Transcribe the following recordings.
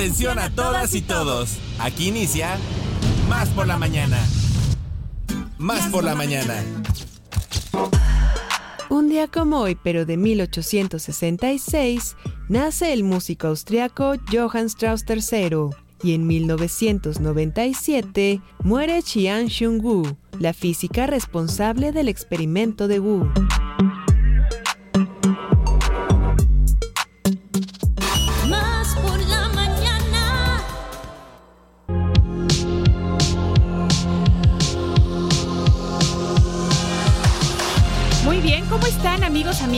Atención a todas y todos. Aquí inicia Más por la mañana. Más por la mañana. Un día como hoy, pero de 1866, nace el músico austriaco Johann Strauss III y en 1997 muere Qian Xiong Wu, la física responsable del experimento de Wu.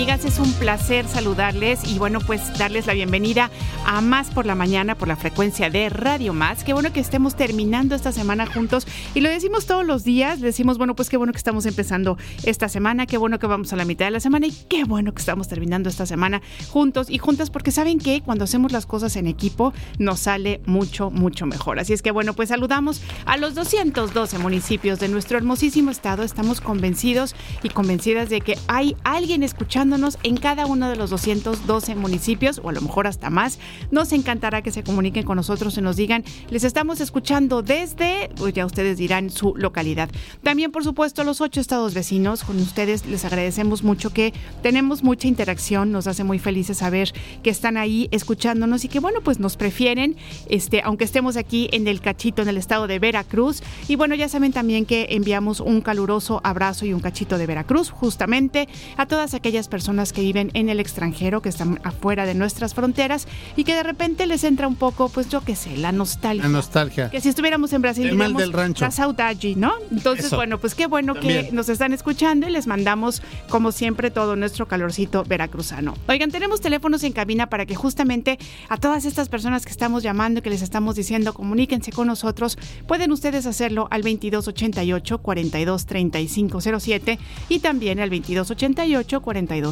Amigas? Es un placer saludarles y bueno, pues darles la bienvenida a Más por la Mañana por la frecuencia de Radio Más. Qué bueno que estemos terminando esta semana juntos y lo decimos todos los días, decimos, bueno, pues qué bueno que estamos empezando esta semana, qué bueno que vamos a la mitad de la semana y qué bueno que estamos terminando esta semana juntos y juntas porque saben que cuando hacemos las cosas en equipo nos sale mucho, mucho mejor. Así es que bueno, pues saludamos a los 212 municipios de nuestro hermosísimo estado. Estamos convencidos y convencidas de que hay alguien escuchándonos en cada uno de los 212 municipios, o a lo mejor hasta más. Nos encantará que se comuniquen con nosotros y nos digan, les estamos escuchando desde, pues ya ustedes dirán, su localidad. También, por supuesto, los ocho estados vecinos, con ustedes les agradecemos mucho que tenemos mucha interacción, nos hace muy felices saber que están ahí escuchándonos y que, bueno, pues nos prefieren, este, aunque estemos aquí en el cachito, en el estado de Veracruz. Y bueno, ya saben también que enviamos un caluroso abrazo y un cachito de Veracruz, justamente a todas aquellas personas que viven en el extranjero, que están afuera de nuestras fronteras y que de repente les entra un poco, pues yo qué sé, la nostalgia. La nostalgia. Que si estuviéramos en Brasil, El mal del rancho. la saudade, ¿no? Entonces, Eso. bueno, pues qué bueno También. que nos están escuchando y les mandamos, como siempre, todo nuestro calorcito veracruzano. Oigan, tenemos teléfonos en cabina para que justamente a todas estas personas que estamos llamando y que les estamos diciendo, comuníquense con nosotros, pueden ustedes hacerlo al 2288 423507 y también al 2288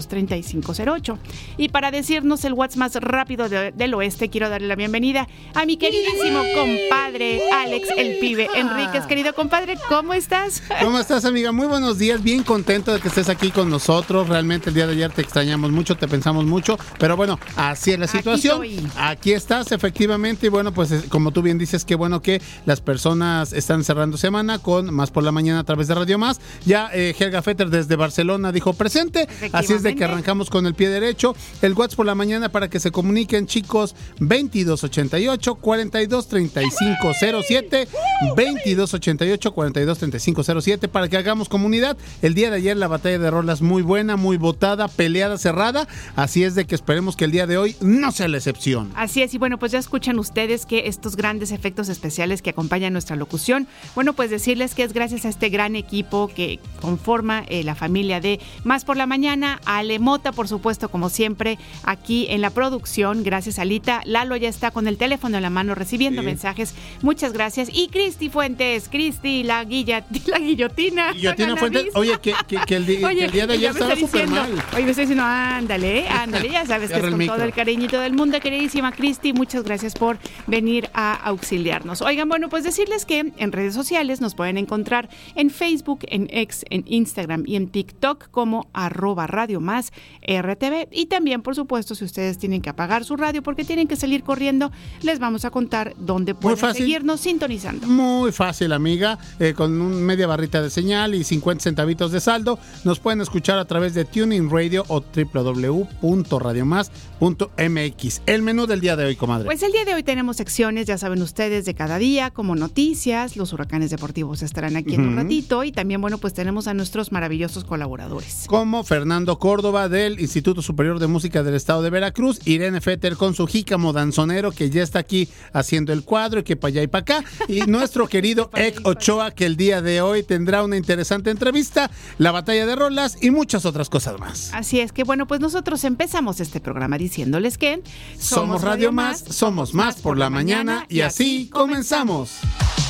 423508. Y para decirnos el WhatsApp más rápido de- del oeste, quiero darle la bienvenida a mi queridísimo compadre Alex el pibe Enríquez. Querido compadre, ¿cómo estás? ¿Cómo estás, amiga? Muy buenos días. Bien contento de que estés aquí con nosotros. Realmente el día de ayer te extrañamos mucho, te pensamos mucho. Pero bueno, así es la situación. Aquí estás, efectivamente. Y bueno, pues es- como tú bien dices, qué bueno que las personas están cerrando semana con Más por la Mañana a través de Radio Más. Ya eh, Helga Fetter desde Barcelona dijo presente. Así es de que arrancamos con el pie derecho. El WhatsApp por la mañana para que se comuniquen, chicos. 2288 423507 2288 423507 para que hagamos comunidad. El día de ayer la batalla de rolas muy buena, muy votada, peleada, cerrada. Así es de que esperemos que el día de hoy no sea la excepción. Así es, y bueno, pues ya escuchan ustedes que estos grandes efectos especiales que acompañan nuestra locución, bueno, pues decirles que es gracias a este gran equipo que conforma eh, la familia de Más por la Mañana, Ale Mota, por supuesto, como siempre, aquí en la producción, gracias a Lita. Lalo ya está con el teléfono en la mano recibiendo Sí. mensajes, muchas gracias. Y Cristi Fuentes, Cristi, la, guilla, la guillotina. Guillotina Fuentes, oye, que, que- que el, di- que el día de ayer estaba súper mal. Oye, me está diciendo, ándale, ándale, ya sabes que es con micro. todo el cariñito del mundo, queridísima Cristi, muchas gracias por venir a auxiliarnos. Oigan, bueno, pues decirles que en redes sociales nos pueden encontrar en Facebook, en X, en Instagram y en TikTok como arroba radio más RTV. Y también, por supuesto, si ustedes tienen que apagar su radio porque tienen que salir corriendo, les vamos a contar dónde pueden seguirnos sintonizando. Muy fácil, amiga. eh, con un media barrita de señal y 50 centavitos de saldo. Nos pueden escuchar a través de Tuning Radio o www.radiomas.mx. El menú del día de hoy, comadre. Pues el día de hoy tenemos secciones, ya saben ustedes, de cada día, como noticias, los huracanes deportivos estarán aquí en un ratito y también, bueno, pues tenemos a nuestros maravillosos colaboradores. como Fernando Córdoba del Instituto Superior de Música del Estado de Veracruz, Irene Fetter con su jícamo danzonero que ya está aquí haciendo el cuadro y que para allá y para acá, y nuestro querido Ek Ochoa que el día de hoy tendrá una interesante entrevista, la batalla de rolas y muchas otras cosas más. Así es que, bueno, pues nosotros empezamos este programa diciéndoles que Somos Radio Más, somos más por la mañana y así comenzamos. ¿Un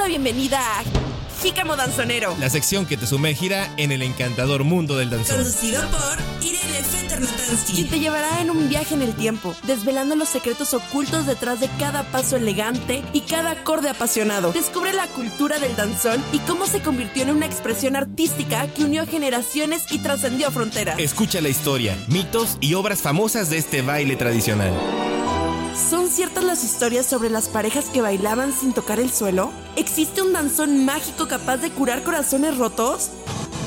la bienvenida a Jícamo Danzonero, La sección que te sumergirá en el encantador mundo del danzón. conducido por Irene Fettermatansky. Y te llevará en un viaje en el tiempo, desvelando los secretos ocultos detrás de cada paso elegante y cada acorde apasionado. Descubre la cultura del danzón y cómo se convirtió en una expresión artística que unió generaciones y trascendió fronteras. Escucha la historia, mitos y obras famosas de este baile tradicional. ¿Son ciertas las historias sobre las parejas que bailaban sin tocar el suelo? ¿Existe un danzón mágico capaz de curar corazones rotos?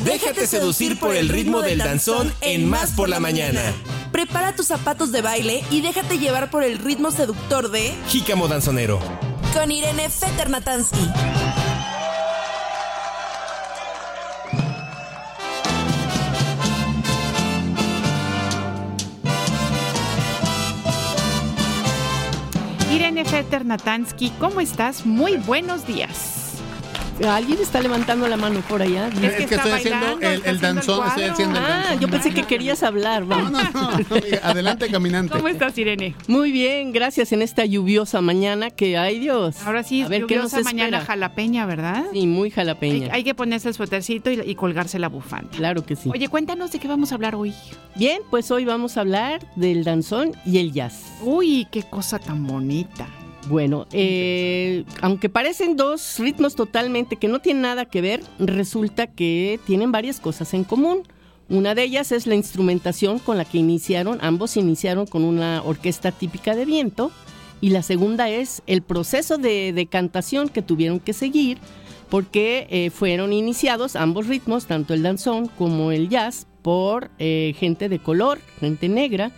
Déjate seducir por el ritmo del danzón en Más por la mañana. Prepara tus zapatos de baile y déjate llevar por el ritmo seductor de Jícamo Danzonero. con Irene Feternatansky. Fetter Natansky, ¿cómo estás? Muy buenos días. Alguien está levantando la mano por allá. Es que Es que está estoy haciendo bailando, el, está el haciendo el danzón, estoy haciendo el Ah, danzón. yo pensé que querías hablar. Vamos. no, no, no, adelante caminante. ¿Cómo estás, Irene? Muy bien, gracias en esta lluviosa mañana que, ay Dios. Ahora sí, A ver, ¿qué nos lluviosa mañana espera? jalapeña, ¿verdad? Sí, muy Hay, jalapeña. hay que ponerse el suétercito y, y colgarse la bufanda. Claro que sí. Oye, cuéntanos de qué vamos a hablar hoy. Bien, pues hoy vamos a hablar del danzón y el jazz. Uy, qué cosa tan bonita. Bueno, eh, aunque parecen dos ritmos totalmente que no tienen nada que ver, resulta que tienen varias cosas en común. Una de ellas es la instrumentación con la que iniciaron, ambos iniciaron con una orquesta típica de viento, y la segunda es el proceso de, de cantación que tuvieron que seguir, porque eh, fueron iniciados ambos ritmos, tanto el danzón como el jazz, por eh, gente de color, gente negra,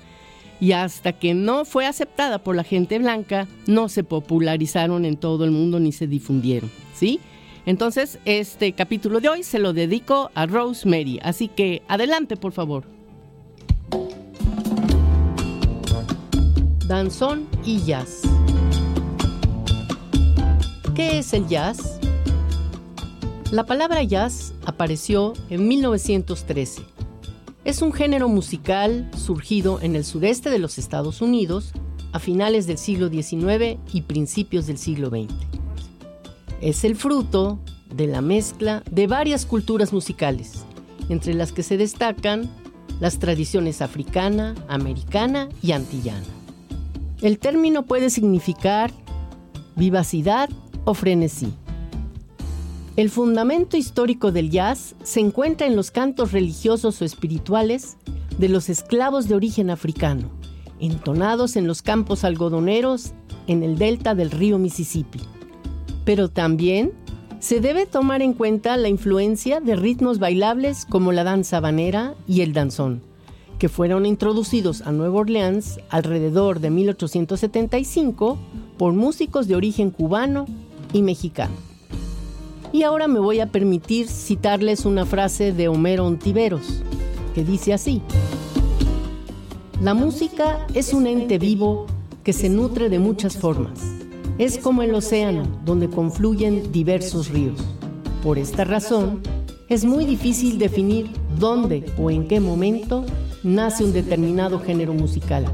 y hasta que no fue aceptada por la gente blanca, no se popularizaron en todo el mundo ni se difundieron, ¿sí? Entonces, este capítulo de hoy se lo dedico a Rosemary, así que adelante, por favor. Danzón y jazz. ¿Qué es el jazz? La palabra jazz apareció en 1913 es un género musical surgido en el sureste de los Estados Unidos a finales del siglo XIX y principios del siglo XX. Es el fruto de la mezcla de varias culturas musicales, entre las que se destacan las tradiciones africana, americana y antillana. El término puede significar vivacidad o frenesí. El fundamento histórico del jazz se encuentra en los cantos religiosos o espirituales de los esclavos de origen africano, entonados en los campos algodoneros en el delta del río Mississippi. Pero también se debe tomar en cuenta la influencia de ritmos bailables como la danza habanera y el danzón, que fueron introducidos a Nueva Orleans alrededor de 1875 por músicos de origen cubano y mexicano. Y ahora me voy a permitir citarles una frase de Homero Ontiveros, que dice así. La música es un ente vivo que se nutre de muchas formas. Es como el océano donde confluyen diversos ríos. Por esta razón, es muy difícil definir dónde o en qué momento nace un determinado género musical.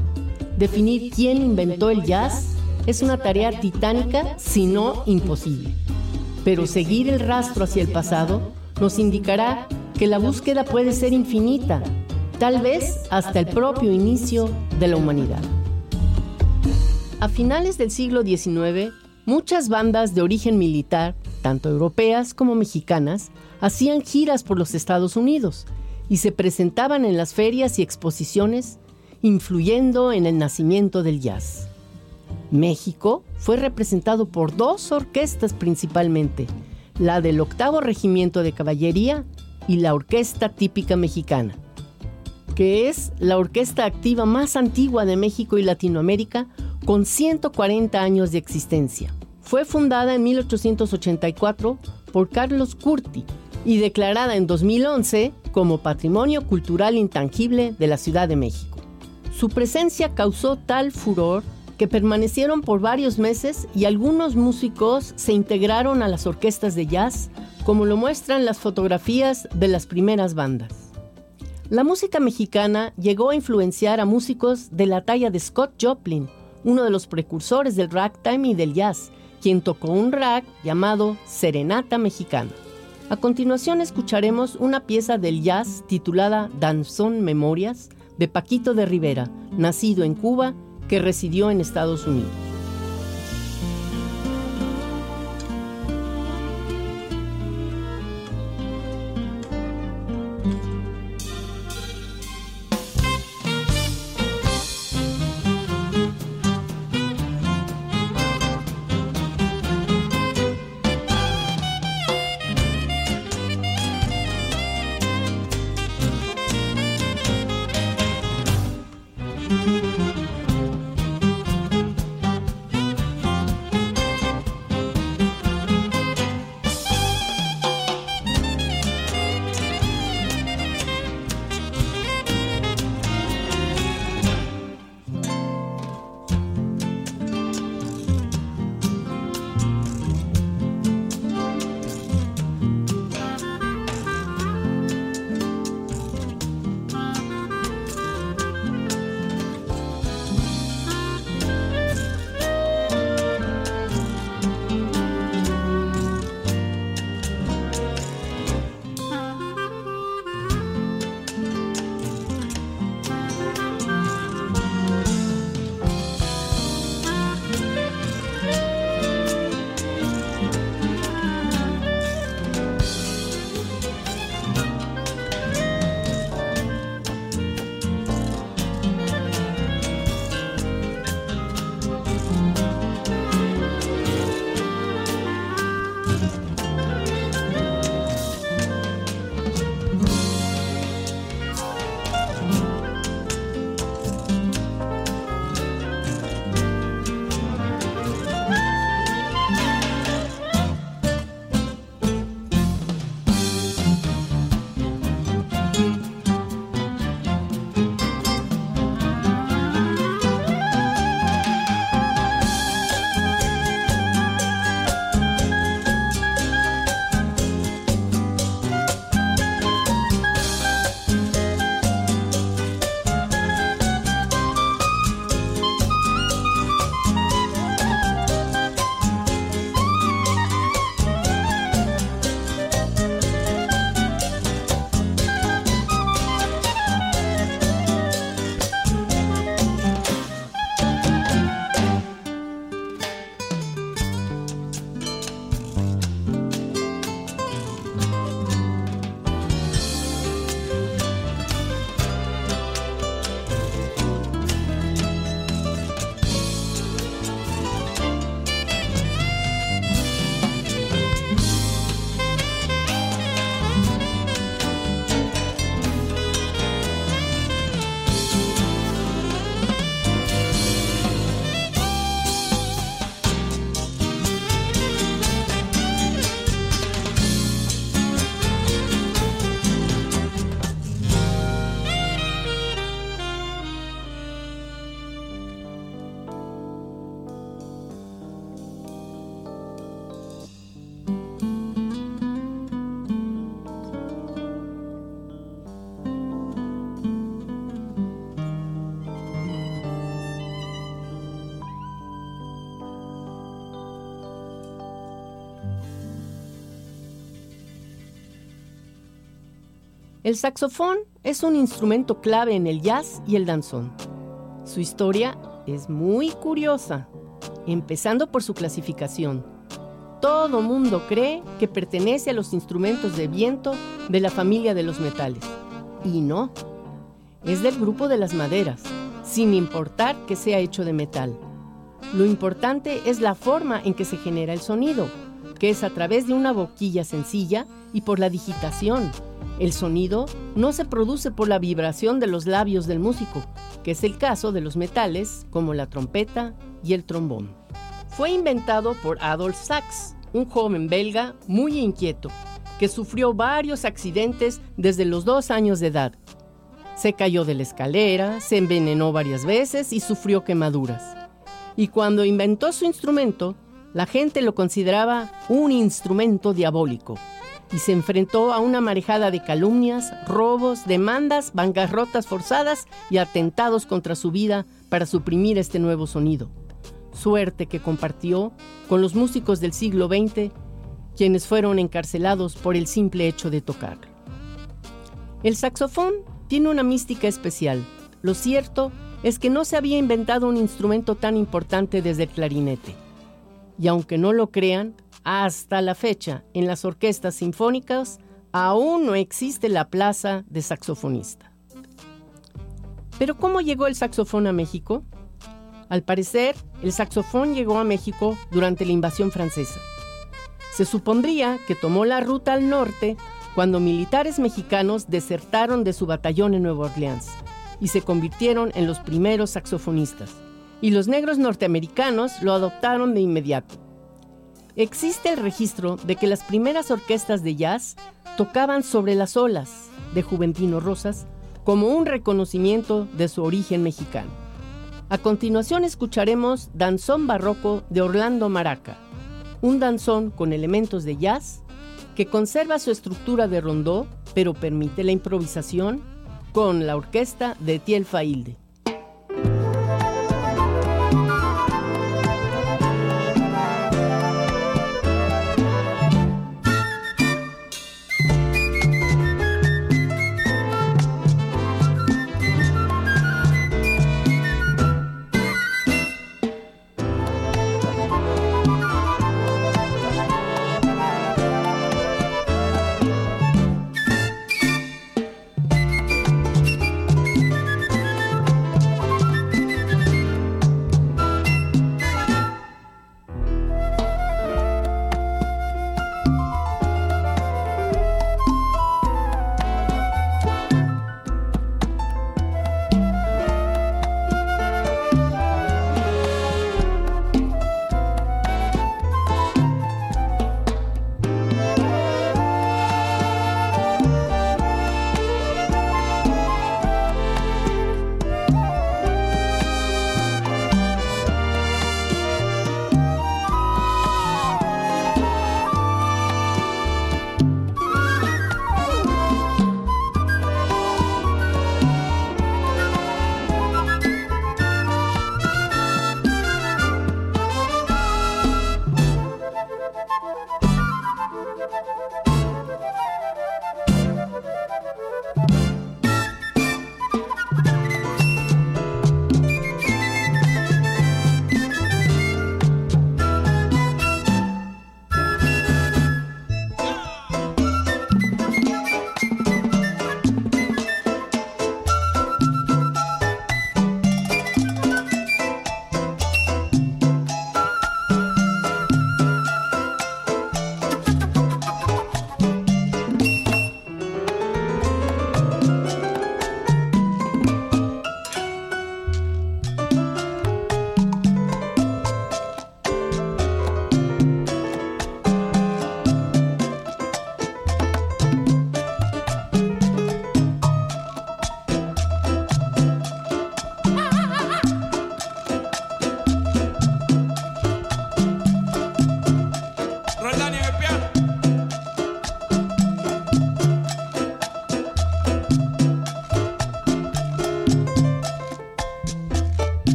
Definir quién inventó el jazz es una tarea titánica, si no imposible pero seguir el rastro hacia el pasado nos indicará que la búsqueda puede ser infinita, tal vez hasta el propio inicio de la humanidad. A finales del siglo XIX, muchas bandas de origen militar, tanto europeas como mexicanas, hacían giras por los Estados Unidos y se presentaban en las ferias y exposiciones, influyendo en el nacimiento del jazz. México fue representado por dos orquestas principalmente, la del octavo regimiento de caballería y la orquesta típica mexicana, que es la orquesta activa más antigua de México y Latinoamérica con 140 años de existencia. Fue fundada en 1884 por Carlos Curti y declarada en 2011 como Patrimonio Cultural Intangible de la Ciudad de México. Su presencia causó tal furor que permanecieron por varios meses y algunos músicos se integraron a las orquestas de jazz, como lo muestran las fotografías de las primeras bandas. La música mexicana llegó a influenciar a músicos de la talla de Scott Joplin, uno de los precursores del ragtime y del jazz, quien tocó un rag llamado Serenata Mexicana. A continuación escucharemos una pieza del jazz titulada Danzón Memorias de Paquito de Rivera, nacido en Cuba, que residió en Estados Unidos. El saxofón es un instrumento clave en el jazz y el danzón. Su historia es muy curiosa, empezando por su clasificación. Todo mundo cree que pertenece a los instrumentos de viento de la familia de los metales. Y no, es del grupo de las maderas, sin importar que sea hecho de metal. Lo importante es la forma en que se genera el sonido, que es a través de una boquilla sencilla y por la digitación. El sonido no se produce por la vibración de los labios del músico, que es el caso de los metales como la trompeta y el trombón. Fue inventado por Adolf Sachs, un joven belga muy inquieto, que sufrió varios accidentes desde los dos años de edad. Se cayó de la escalera, se envenenó varias veces y sufrió quemaduras. Y cuando inventó su instrumento, la gente lo consideraba un instrumento diabólico y se enfrentó a una marejada de calumnias, robos, demandas, bancarrotas forzadas y atentados contra su vida para suprimir este nuevo sonido. Suerte que compartió con los músicos del siglo XX, quienes fueron encarcelados por el simple hecho de tocar. El saxofón tiene una mística especial. Lo cierto es que no se había inventado un instrumento tan importante desde el clarinete. Y aunque no lo crean, hasta la fecha, en las orquestas sinfónicas, aún no existe la plaza de saxofonista. Pero ¿cómo llegó el saxofón a México? Al parecer, el saxofón llegó a México durante la invasión francesa. Se supondría que tomó la ruta al norte cuando militares mexicanos desertaron de su batallón en Nueva Orleans y se convirtieron en los primeros saxofonistas. Y los negros norteamericanos lo adoptaron de inmediato. Existe el registro de que las primeras orquestas de jazz tocaban sobre las olas de Juventino Rosas como un reconocimiento de su origen mexicano. A continuación escucharemos Danzón Barroco de Orlando Maraca, un danzón con elementos de jazz que conserva su estructura de rondó, pero permite la improvisación con la orquesta de Tiel Failde.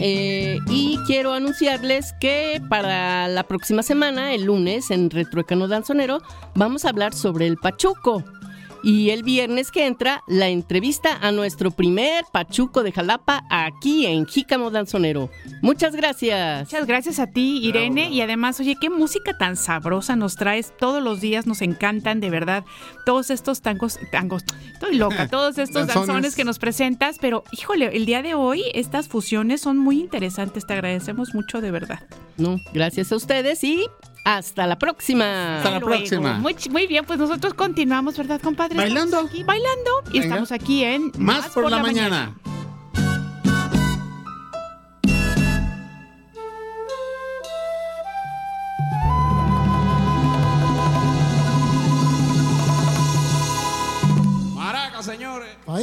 Eh, y quiero anunciarles que para la próxima semana, el lunes, en Retruécano Danzonero, vamos a hablar sobre el Pachuco. Y el viernes que entra, la entrevista a nuestro primer Pachuco de Jalapa aquí en Jícamo Danzonero. Muchas gracias. Muchas gracias a ti, Irene. Y además, oye, qué música tan sabrosa nos traes todos los días, nos encantan, de verdad. Todos estos tangos, tangos, estoy loca, todos estos Danzones. danzones que nos presentas. Pero, híjole, el día de hoy estas fusiones son muy interesantes. Te agradecemos mucho, de verdad. No, gracias a ustedes y Hasta la próxima. Hasta la Luego. próxima. Muy, bien, pues nosotros continuamos, ¿verdad, compadre? Bailando. aquí bailando y estamos aquí en Más, por, la, mañana. Maraca, señores. Más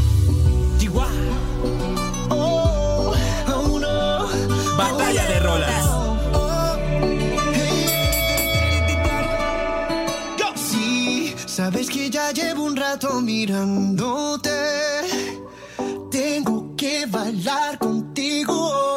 Batalla de rolas. Sí, sabes que ya llevo un rato mirándote. Tengo que bailar contigo.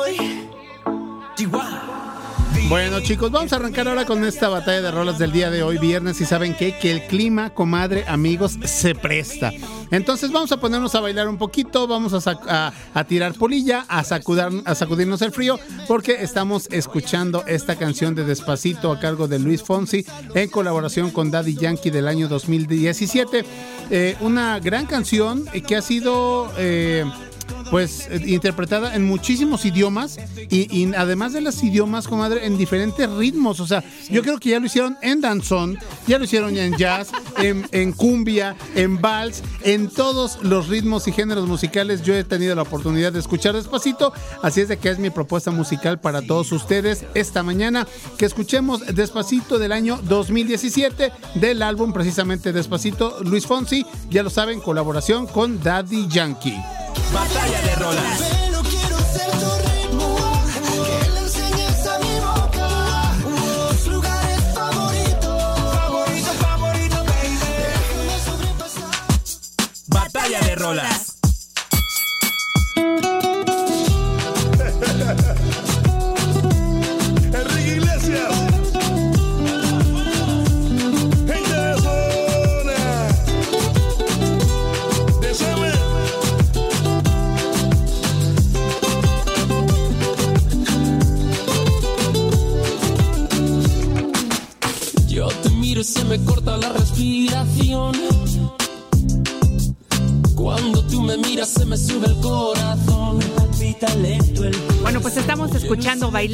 Bueno, chicos, vamos a arrancar ahora con esta batalla de rolas del día de hoy, viernes, y saben qué? que el clima, comadre, amigos, se presta. Entonces vamos a ponernos a bailar un poquito, vamos a, a- a tirar polilla, a, sacudar, a sacudirnos el frío, porque estamos escuchando esta canción de Despacito a cargo de Luis Fonsi en colaboración con Daddy Yankee del año 2017. Eh, una gran canción que ha sido... eh, pues eh, interpretada en muchísimos idiomas y, y además de los idiomas, comadre, en diferentes ritmos. O sea, yo creo que ya lo hicieron en danzón, ya lo hicieron ya en jazz, en, en cumbia, en vals, en todos los ritmos y géneros musicales. Yo he tenido la oportunidad de escuchar despacito, así es de que es mi propuesta musical para todos ustedes esta mañana, que escuchemos despacito del año 2017 del álbum precisamente Despacito, Luis Fonsi, ya lo saben, colaboración con Daddy Yankee. Batalla de rolas.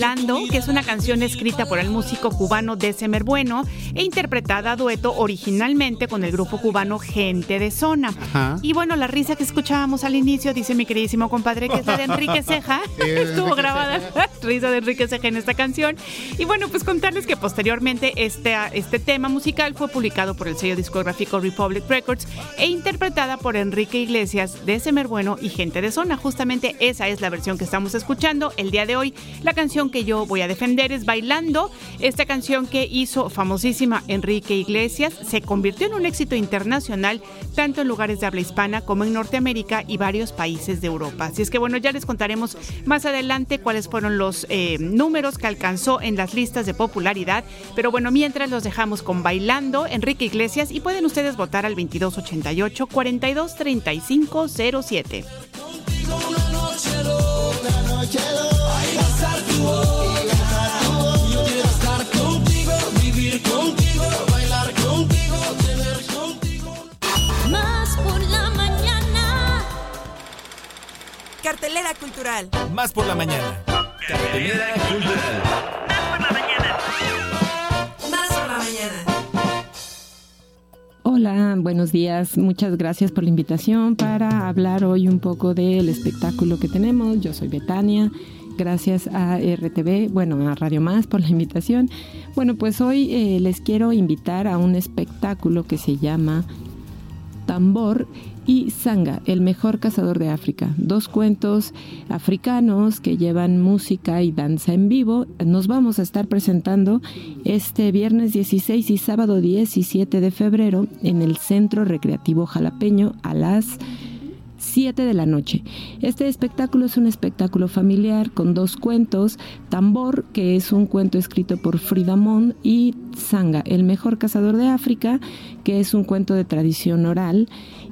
Bailando, una canción escrita por el músico cubano December Bueno e interpretada a dueto originalmente con el grupo cubano Gente de Zona. Ajá. Y bueno, la risa que escuchábamos al inicio, dice mi queridísimo compadre, que es la de Enrique Ceja. Sí, Estuvo Enrique grabada la risa de Enrique Ceja en esta canción. Y bueno, pues contarles que posteriormente este, este tema musical fue publicado por el sello discográfico Republic Records e interpretada por Enrique Iglesias, December Bueno y Gente de Zona. Justamente esa es la versión que estamos escuchando el día de hoy. La canción que yo voy a defender es Bailando. Esta canción que hizo famosísima Enrique Iglesias se convirtió en un éxito internacional tanto en lugares de habla hispana como en Norteamérica y varios países de Europa. Así es que bueno, ya les contaremos más adelante cuáles fueron los eh, números que alcanzó en las listas de popularidad. Pero bueno, mientras los dejamos con Bailando, Enrique Iglesias, y pueden ustedes votar al 2288 423507. una noche loca, noche loca. Tu boca. Cartelera cultural. Más por la mañana. Cartelera cultural. Más por la mañana. Hola, buenos días. Muchas gracias por la invitación para hablar hoy un poco del espectáculo que tenemos. Yo soy Betania. Gracias a RTV, bueno, a Radio Más por la invitación. Bueno, pues hoy eh, les quiero invitar a un espectáculo que se llama Tambor y Sanga, el mejor cazador de África. Dos cuentos africanos que llevan música y danza en vivo. Nos vamos a estar presentando este viernes 16 y sábado 17 de febrero en el Centro Recreativo Jalapeño a las 7 de la noche. Este espectáculo es un espectáculo familiar con dos cuentos, Tambor, que es un cuento escrito por Frida Mon, y Sanga, el mejor cazador de África, que es un cuento de tradición oral.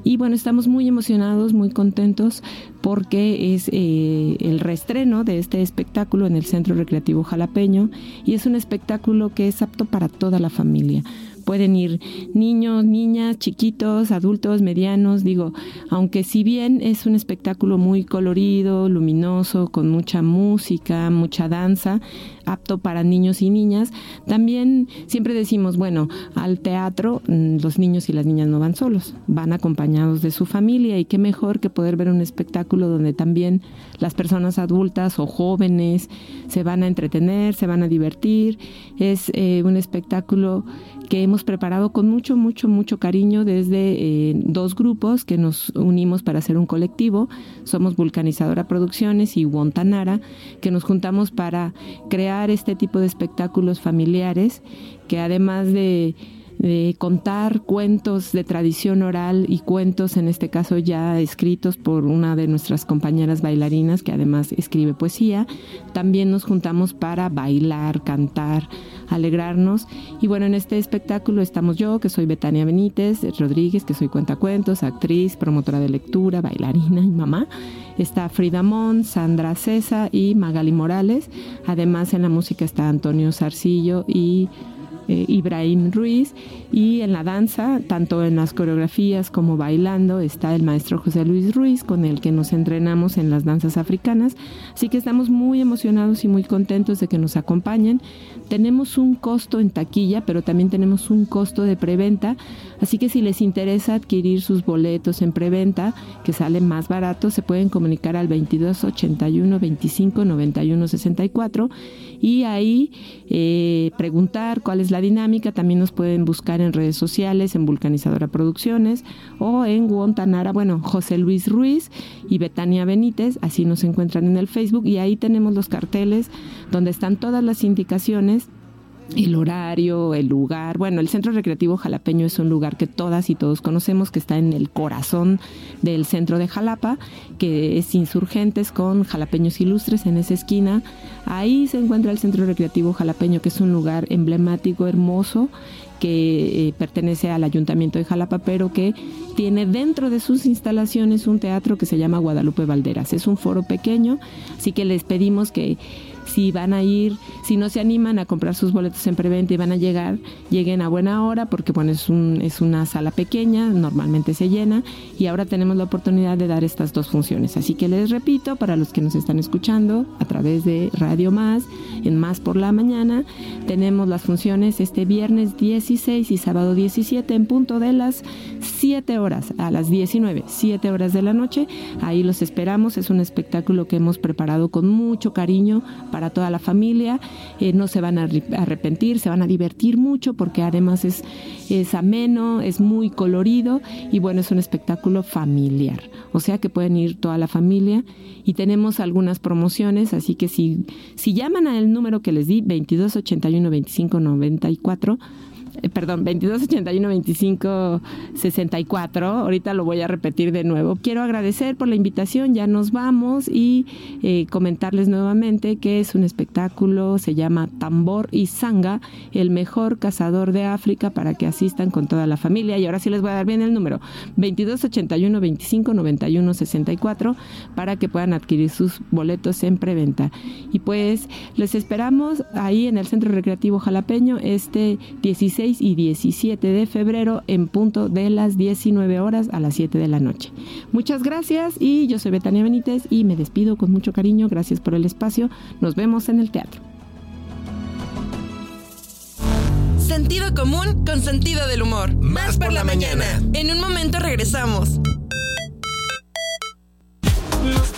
Y bueno, estamos muy emocionados, muy contentos porque es eh, el reestreno de este espectáculo en el Centro Recreativo Jalapeño y es un espectáculo que es apto para toda la familia pueden ir niños, niñas, chiquitos, adultos, medianos, digo, aunque si bien es un espectáculo muy colorido, luminoso, con mucha música, mucha danza, apto para niños y niñas, también siempre decimos, bueno, al teatro mm, los niños y las niñas no van solos, van acompañados de su familia y qué mejor que poder ver un espectáculo donde también las personas adultas o jóvenes se van a entretener, se van a divertir, es eh, un espectáculo que hemos preparado con mucho, mucho, mucho cariño desde eh, dos grupos que nos unimos para hacer un colectivo. Somos Vulcanizadora Producciones y Wontanara, que nos juntamos para crear este tipo de espectáculos familiares que además de de contar cuentos de tradición oral y cuentos, en este caso ya escritos por una de nuestras compañeras bailarinas que además escribe poesía. También nos juntamos para bailar, cantar, alegrarnos. Y bueno, en este espectáculo estamos yo, que soy Betania Benítez Rodríguez, que soy cuentacuentos, actriz, promotora de lectura, bailarina y mamá. Está Frida Mon, Sandra Cesa y Magali Morales. Además en la música está Antonio Sarcillo y eh, Ibrahim Ruiz y en la danza, tanto en las coreografías como bailando, está el maestro José Luis Ruiz con el que nos entrenamos en las danzas africanas. Así que estamos muy emocionados y muy contentos de que nos acompañen. Tenemos un costo en taquilla, pero también tenemos un costo de preventa. Así que si les interesa adquirir sus boletos en preventa, que sale más barato, se pueden comunicar al 22 81 25 91 64 y ahí eh, preguntar cuál es la dinámica. También nos pueden buscar en redes sociales, en Vulcanizadora Producciones o en Guantanara, bueno, José Luis Ruiz y Betania Benítez, así nos encuentran en el Facebook y ahí tenemos los carteles donde están todas las indicaciones el horario, el lugar. Bueno, el Centro Recreativo Jalapeño es un lugar que todas y todos conocemos, que está en el corazón del centro de Jalapa, que es Insurgentes con Jalapeños Ilustres en esa esquina. Ahí se encuentra el Centro Recreativo Jalapeño, que es un lugar emblemático, hermoso, que eh, pertenece al Ayuntamiento de Jalapa, pero que tiene dentro de sus instalaciones un teatro que se llama Guadalupe Valderas. Es un foro pequeño, así que les pedimos que si van a ir, si no se animan a comprar sus boletos en preventa y van a llegar, lleguen a buena hora porque bueno, es, un, es una sala pequeña, normalmente se llena y ahora tenemos la oportunidad de dar estas dos funciones. Así que les repito, para los que nos están escuchando a través de Radio Más, en Más por la Mañana, tenemos las funciones este viernes 16 y sábado 17 en punto de las 7 horas a las 19, 7 horas de la noche. Ahí los esperamos, es un espectáculo que hemos preparado con mucho cariño para toda la familia, eh, no se van a arrepentir, se van a divertir mucho porque además es, es ameno, es muy colorido y bueno, es un espectáculo familiar. O sea que pueden ir toda la familia y tenemos algunas promociones, así que si, si llaman al número que les di, 22 81 25 94, eh, perdón, 22 81 25 64. Ahorita lo voy a repetir de nuevo. Quiero agradecer por la invitación, ya nos vamos y eh, comentarles nuevamente que es un espectáculo, se llama Tambor y Sanga, el mejor cazador de África para que asistan con toda la familia. Y ahora sí les voy a dar bien el número: 22 81 25 91 64 para que puedan adquirir sus boletos en preventa. Y pues les esperamos ahí en el Centro Recreativo Jalapeño este 16 y 17 de febrero en punto de las 19 horas a las 7 de la noche. Muchas gracias y yo soy Betania Benítez y me despido con mucho cariño. Gracias por el espacio. Nos vemos en el teatro. Sentido común con sentido del humor. Más por la mañana. En un momento regresamos. Más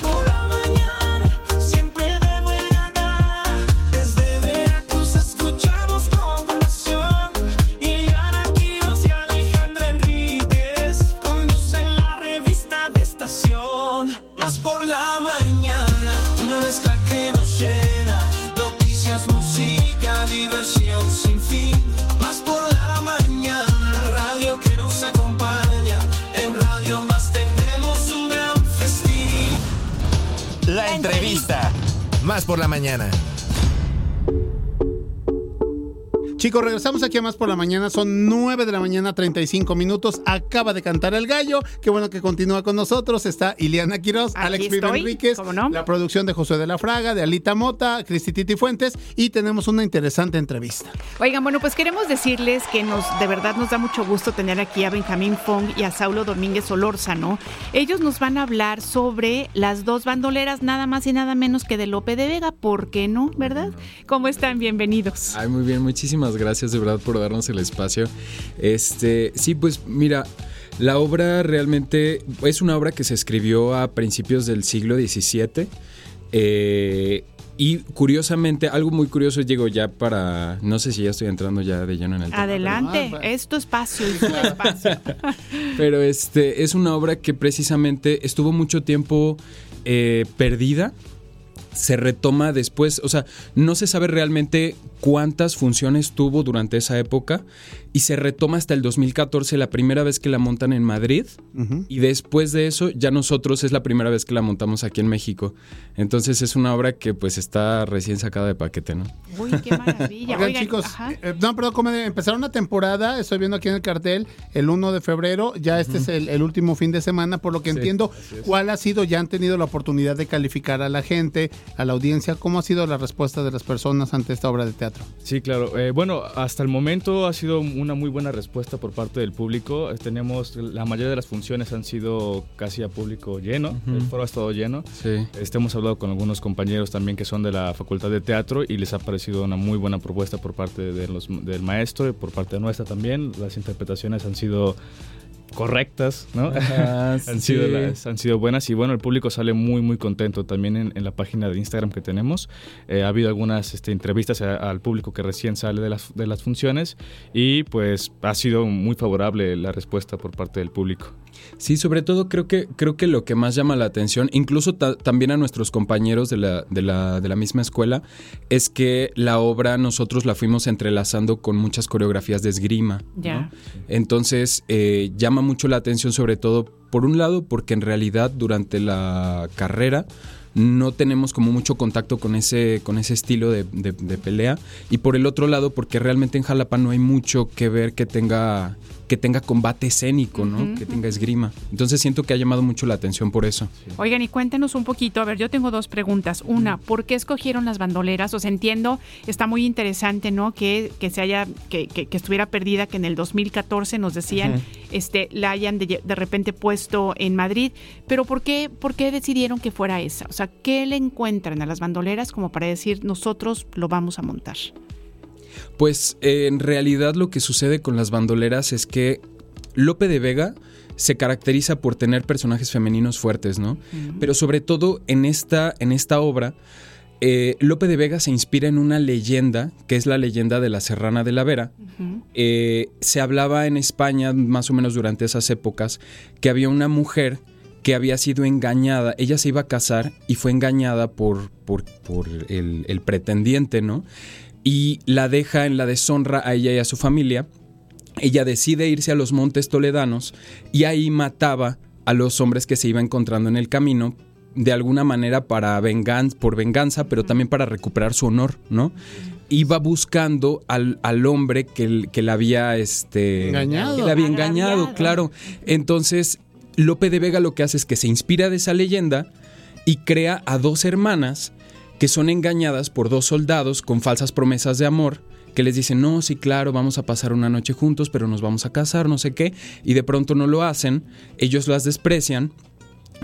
Más por la mañana. Chicos, regresamos aquí a más por la mañana. Son 9 de la mañana, 35 minutos. Acaba de cantar el gallo. Qué bueno que continúa con nosotros. Está Iliana Quiroz, Aquí Alex Viva Enríquez, la producción de José de la Fraga, de Alita Mota, Cristi Titi Fuentes. Y tenemos una interesante entrevista. Oigan, bueno, pues queremos decirles que nos de verdad nos da mucho gusto tener aquí a Benjamín Fong y a Saulo Domínguez Solórzano. Ellos nos van a hablar sobre las dos bandoleras, nada más y nada menos que de Lope de Vega. ¿Por qué no? ¿Verdad? ¿Cómo están? Bienvenidos. Ay, muy bien, muchísimas gracias de verdad por darnos el espacio. Este, sí, pues mira, la obra realmente es una obra que se escribió a principios del siglo XVII. eh, y curiosamente, algo muy curioso llegó ya para. No sé si ya estoy entrando ya de lleno en el tema. Adelante, es tu espacio y tu espacio. Pero este es una obra que precisamente estuvo mucho tiempo eh, perdida. Se retoma después, o sea, no se sabe realmente cuántas funciones tuvo durante esa época y se retoma hasta el 2014, la primera vez que la montan en Madrid y después de eso ya nosotros es la primera vez que la montamos aquí en México. Entonces es una obra que pues está recién sacada de paquete, ¿no? Uy, qué maravilla. Oigan, Oigan, chicos, eh, no, perdón, como empezaron una temporada, estoy viendo aquí en el cartel, el 1 de febrero, ya este es el, el último fin de semana, por lo que Sí, entiendo. ¿cuál ha sido? Ya han tenido la oportunidad de calificar a la gente, a la audiencia, ¿cómo ha sido la respuesta de las personas ante esta obra de teatro? Sí, claro. Eh, bueno, hasta el momento ha sido una muy buena respuesta por parte del público. Eh, Tenemos, la mayoría de las funciones han sido casi a público lleno. El foro ha estado lleno. Sí. Este, hemos hablado con algunos compañeros también que son de la Facultad de Teatro y les ha parecido una muy buena propuesta por parte de los, del maestro y por parte nuestra también. Las interpretaciones han sido correctas, ¿no? Ajá, han, sí. sido las- han sido buenas y bueno, el público sale muy muy contento también en, en la página de Instagram que tenemos. Eh, ha habido algunas este, entrevistas a- al público que recién sale de las, de las funciones y pues ha sido muy favorable la respuesta por parte del público. Sí, sobre todo creo que, creo que lo que más llama la atención, incluso ta- también a nuestros compañeros de la, de, la, de la misma escuela, es que la obra nosotros la fuimos entrelazando con muchas coreografías de esgrima. Ya. Entonces eh, llama mucho la atención sobre todo, por un lado, porque en realidad durante la carrera no tenemos como mucho contacto con ese, con ese estilo de, de- pelea. Y por el otro lado, porque realmente en Jalapa no hay mucho que ver que tenga, que tenga combate escénico, ¿no? Que tenga esgrima. Entonces siento que ha llamado mucho la atención por eso. Oigan, y cuéntenos un poquito. A ver, yo tengo dos preguntas. Una, ¿por qué escogieron las bandoleras? O sea, entiendo, está muy interesante, ¿no? Que, que se haya, que, que- que estuviera perdida, que en el 2014 nos decían, este, la hayan de, de repente puesto en Madrid. Pero ¿por qué, ¿por qué decidieron que fuera esa? O sea, ¿qué le encuentran a las bandoleras como para decir nosotros lo vamos a montar? Pues eh, en realidad lo que sucede con las bandoleras es que Lope de Vega se caracteriza por tener personajes femeninos fuertes, ¿no? Pero sobre todo en esta, en esta obra, eh, Lope de Vega se inspira en una leyenda, que es la leyenda de la Serrana de la Vera. Eh, se hablaba en España, más o menos durante esas épocas, que había una mujer que había sido engañada. Ella se iba a casar y fue engañada por, por, por el, el pretendiente, ¿no? Y la deja en la deshonra a ella y a su familia. Ella decide irse a los montes toledanos y ahí mataba a los hombres que se iba encontrando en el camino de alguna manera para venganza, por venganza, pero también para recuperar su honor, ¿no? Iba buscando al, al hombre que, que la había este Engañado. que la había engañado, Agraviado. claro. Entonces, Lope de Vega lo que hace es que se inspira de esa leyenda y crea a dos hermanas que son engañadas por dos soldados con falsas promesas de amor que les dicen, no, sí, claro, vamos a pasar una noche juntos, pero nos vamos a casar, no sé qué, y de pronto no lo hacen, ellos las desprecian.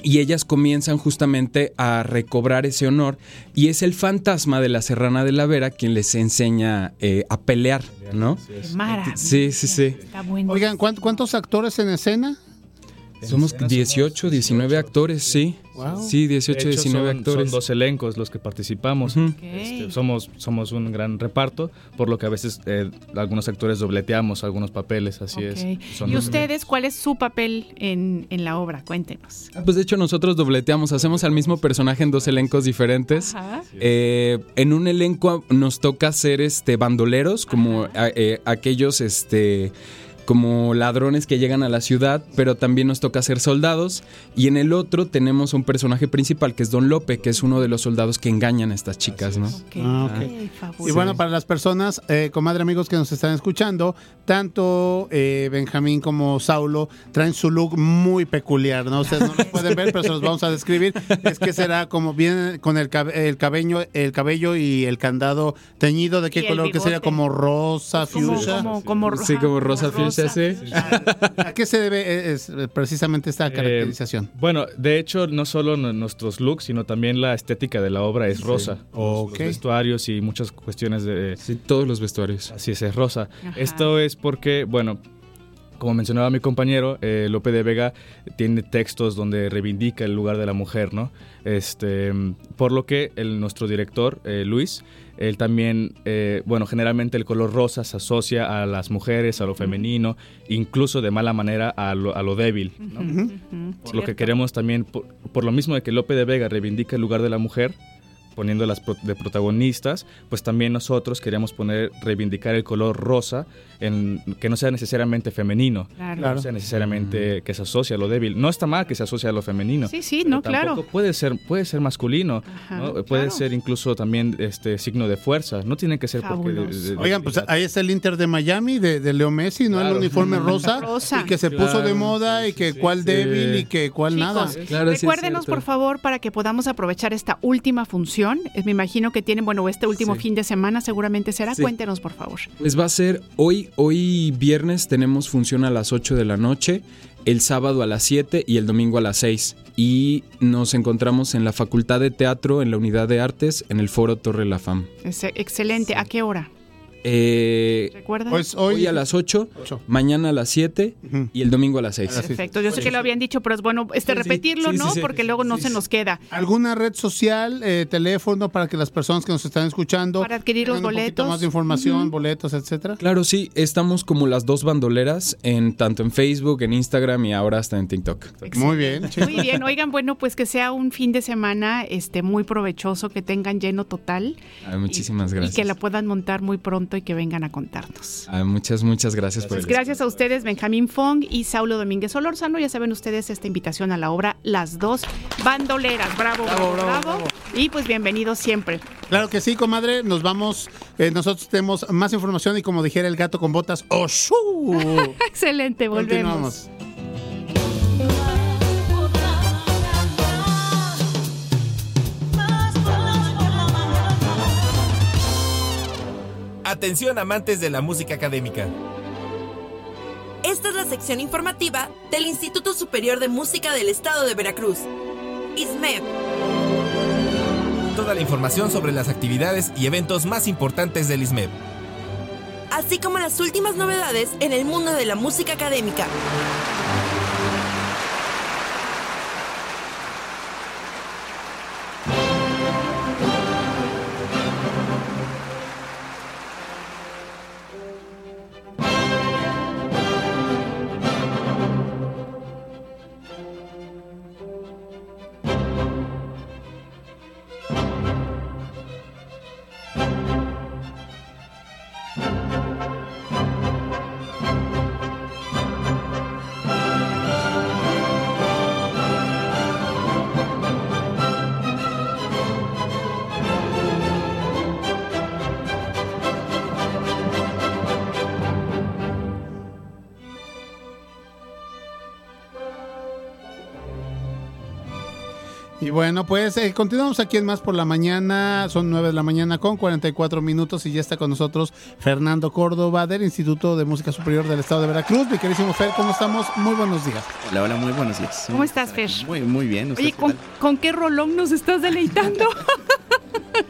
Y ellas comienzan justamente a recobrar ese honor. Y es el fantasma de la Serrana de la Vera quien les enseña eh, a pelear, ¿no? Maravilla. Sí, sí, sí. Está bueno. Oigan, ¿cuánt- ¿cuántos actores en escena? Somos 18, 19 actores, sí. Sí, 18, De hecho, 19 son, actores. Son dos elencos los que participamos. Este, somos, somos un gran reparto, por lo que a veces eh, algunos actores dobleteamos algunos papeles, así es. Son ¿Y ustedes cuál es su papel en, en la obra? Cuéntenos. Pues de hecho nosotros dobleteamos, hacemos al mismo personaje en dos elencos diferentes. Ajá. Eh, en un elenco nos toca ser este bandoleros, como a- eh, aquellos este como ladrones que llegan a la ciudad, pero también nos toca ser soldados. Y en el otro tenemos un personaje principal que es Don Lope, que es uno de los soldados que engañan a estas chicas, ¿no? Ah. Y bueno, para las personas, eh, comadre amigos que nos están escuchando, tanto eh, Benjamín como Saulo traen su look muy peculiar, ¿no? Ustedes no lo pueden ver, pero se los vamos a describir. Es que será como bien con el, cab- el cabello, el cabello y el candado teñido, ¿de qué color que sería? Como rosa, Como- fuchsia. como- como Sí, como rosa sí. ¿A qué se debe eh, es, eh, precisamente esta caracterización? Eh, bueno, de hecho, no solo nuestros looks, sino también la estética de la obra es rosa. Los- Ok. Los vestuarios y muchas cuestiones de... Sí, todos los vestuarios. Así es, es rosa. Ajá. Esto es porque, bueno, como mencionaba mi compañero, eh, Lope de Vega tiene textos donde reivindica el lugar de la mujer, ¿no? Este, por lo que el, nuestro director, eh, Luis, él también, eh, bueno, generalmente el color rosa se asocia a las mujeres, a lo femenino, incluso de mala manera a lo, a lo débil, ¿no? Por lo que queremos también, por, por lo mismo de que Lope de Vega reivindica el lugar de la mujer, poniéndolas pro- de protagonistas, pues también nosotros queríamos poner, reivindicar el color rosa, en, que no sea necesariamente femenino, Claro. que no sea necesariamente que se asocie a lo débil. No está mal que se asocie a lo femenino. Sí, sí, pero no, claro. Puede ser, puede ser masculino, Ajá, ¿no? puede claro. ser incluso también este signo de fuerza. No tiene que ser porque... de- Fabuloso. de- de- Oigan, pues ahí está el Inter de Miami de, de Leo Messi, ¿no? El uniforme rosa, Rosa. y que se Claro, puso de moda sí, y que sí, cuál sí. débil y que cuál Chicos, nada. Recuérdenos, por favor, para que podamos aprovechar esta última función. Eh, Me imagino que tienen, bueno, este último Sí. fin de semana seguramente será. Sí. Cuéntenos, por favor. Pues va a ser hoy, hoy viernes tenemos función a las 8 de la noche, el sábado a las 7 y el domingo a las 6. Y nos encontramos en la Facultad de Teatro, en la Unidad de Artes, en el Foro Torre La Fam. Es excelente. ¿A qué hora? Eh. Pues hoy, hoy a las 8, Ocho. mañana a las 7 Ujú. y el domingo a las 6. Así. Perfecto. Yo sé que lo habían dicho, pero es bueno este Sí, sí. repetirlo, Sí, sí, ¿no? sí. Porque luego no Sí, se sí. nos queda. ¿Alguna red social, eh, teléfono para que las personas que nos están escuchando Para adquirir los tengan un poquito boletos. más de información, boletos, etcétera? Claro, sí, estamos como las dos bandoleras, en tanto en Facebook, en Instagram y ahora hasta en TikTok. Muy bien. Muy bien, oigan, bueno, pues que sea un fin de semana este muy provechoso, que tengan lleno total Ay, muchísimas y gracias. que la puedan montar muy pronto y que vengan a contarnos. Ay, muchas, muchas gracias, por el Pues gracias a ustedes, Benjamín Fong y Saulo Domínguez Solórzano. Ya saben ustedes esta invitación a la obra Las Dos Bandoleras. Bravo, bravo, bravo. Y pues bienvenidos siempre. Claro que sí, comadre. Nos vamos. eh, nosotros tenemos más información y como dijera el gato con botas, ¡Oshu! Excelente, volvemos. Atención amantes de la música académica. Esta es la sección informativa del Instituto Superior de Música del Estado de Veracruz. ISMEP. Toda la información sobre las actividades y eventos más importantes del ISMEP. así como las últimas novedades en el mundo de la música académica. Bueno, pues eh, continuamos aquí en Más por la Mañana. Son 9 de la mañana con 44 minutos y ya está con nosotros Fernando Córdoba del Instituto de Música Superior del Estado de Veracruz. Mi querísimo Fer, ¿cómo estamos? Muy buenos días. Hola, hola, muy buenos días. ¿Cómo estás, Fer? Muy, muy bien. ¿usted Oye, ¿con, qué rolón nos estás deleitando?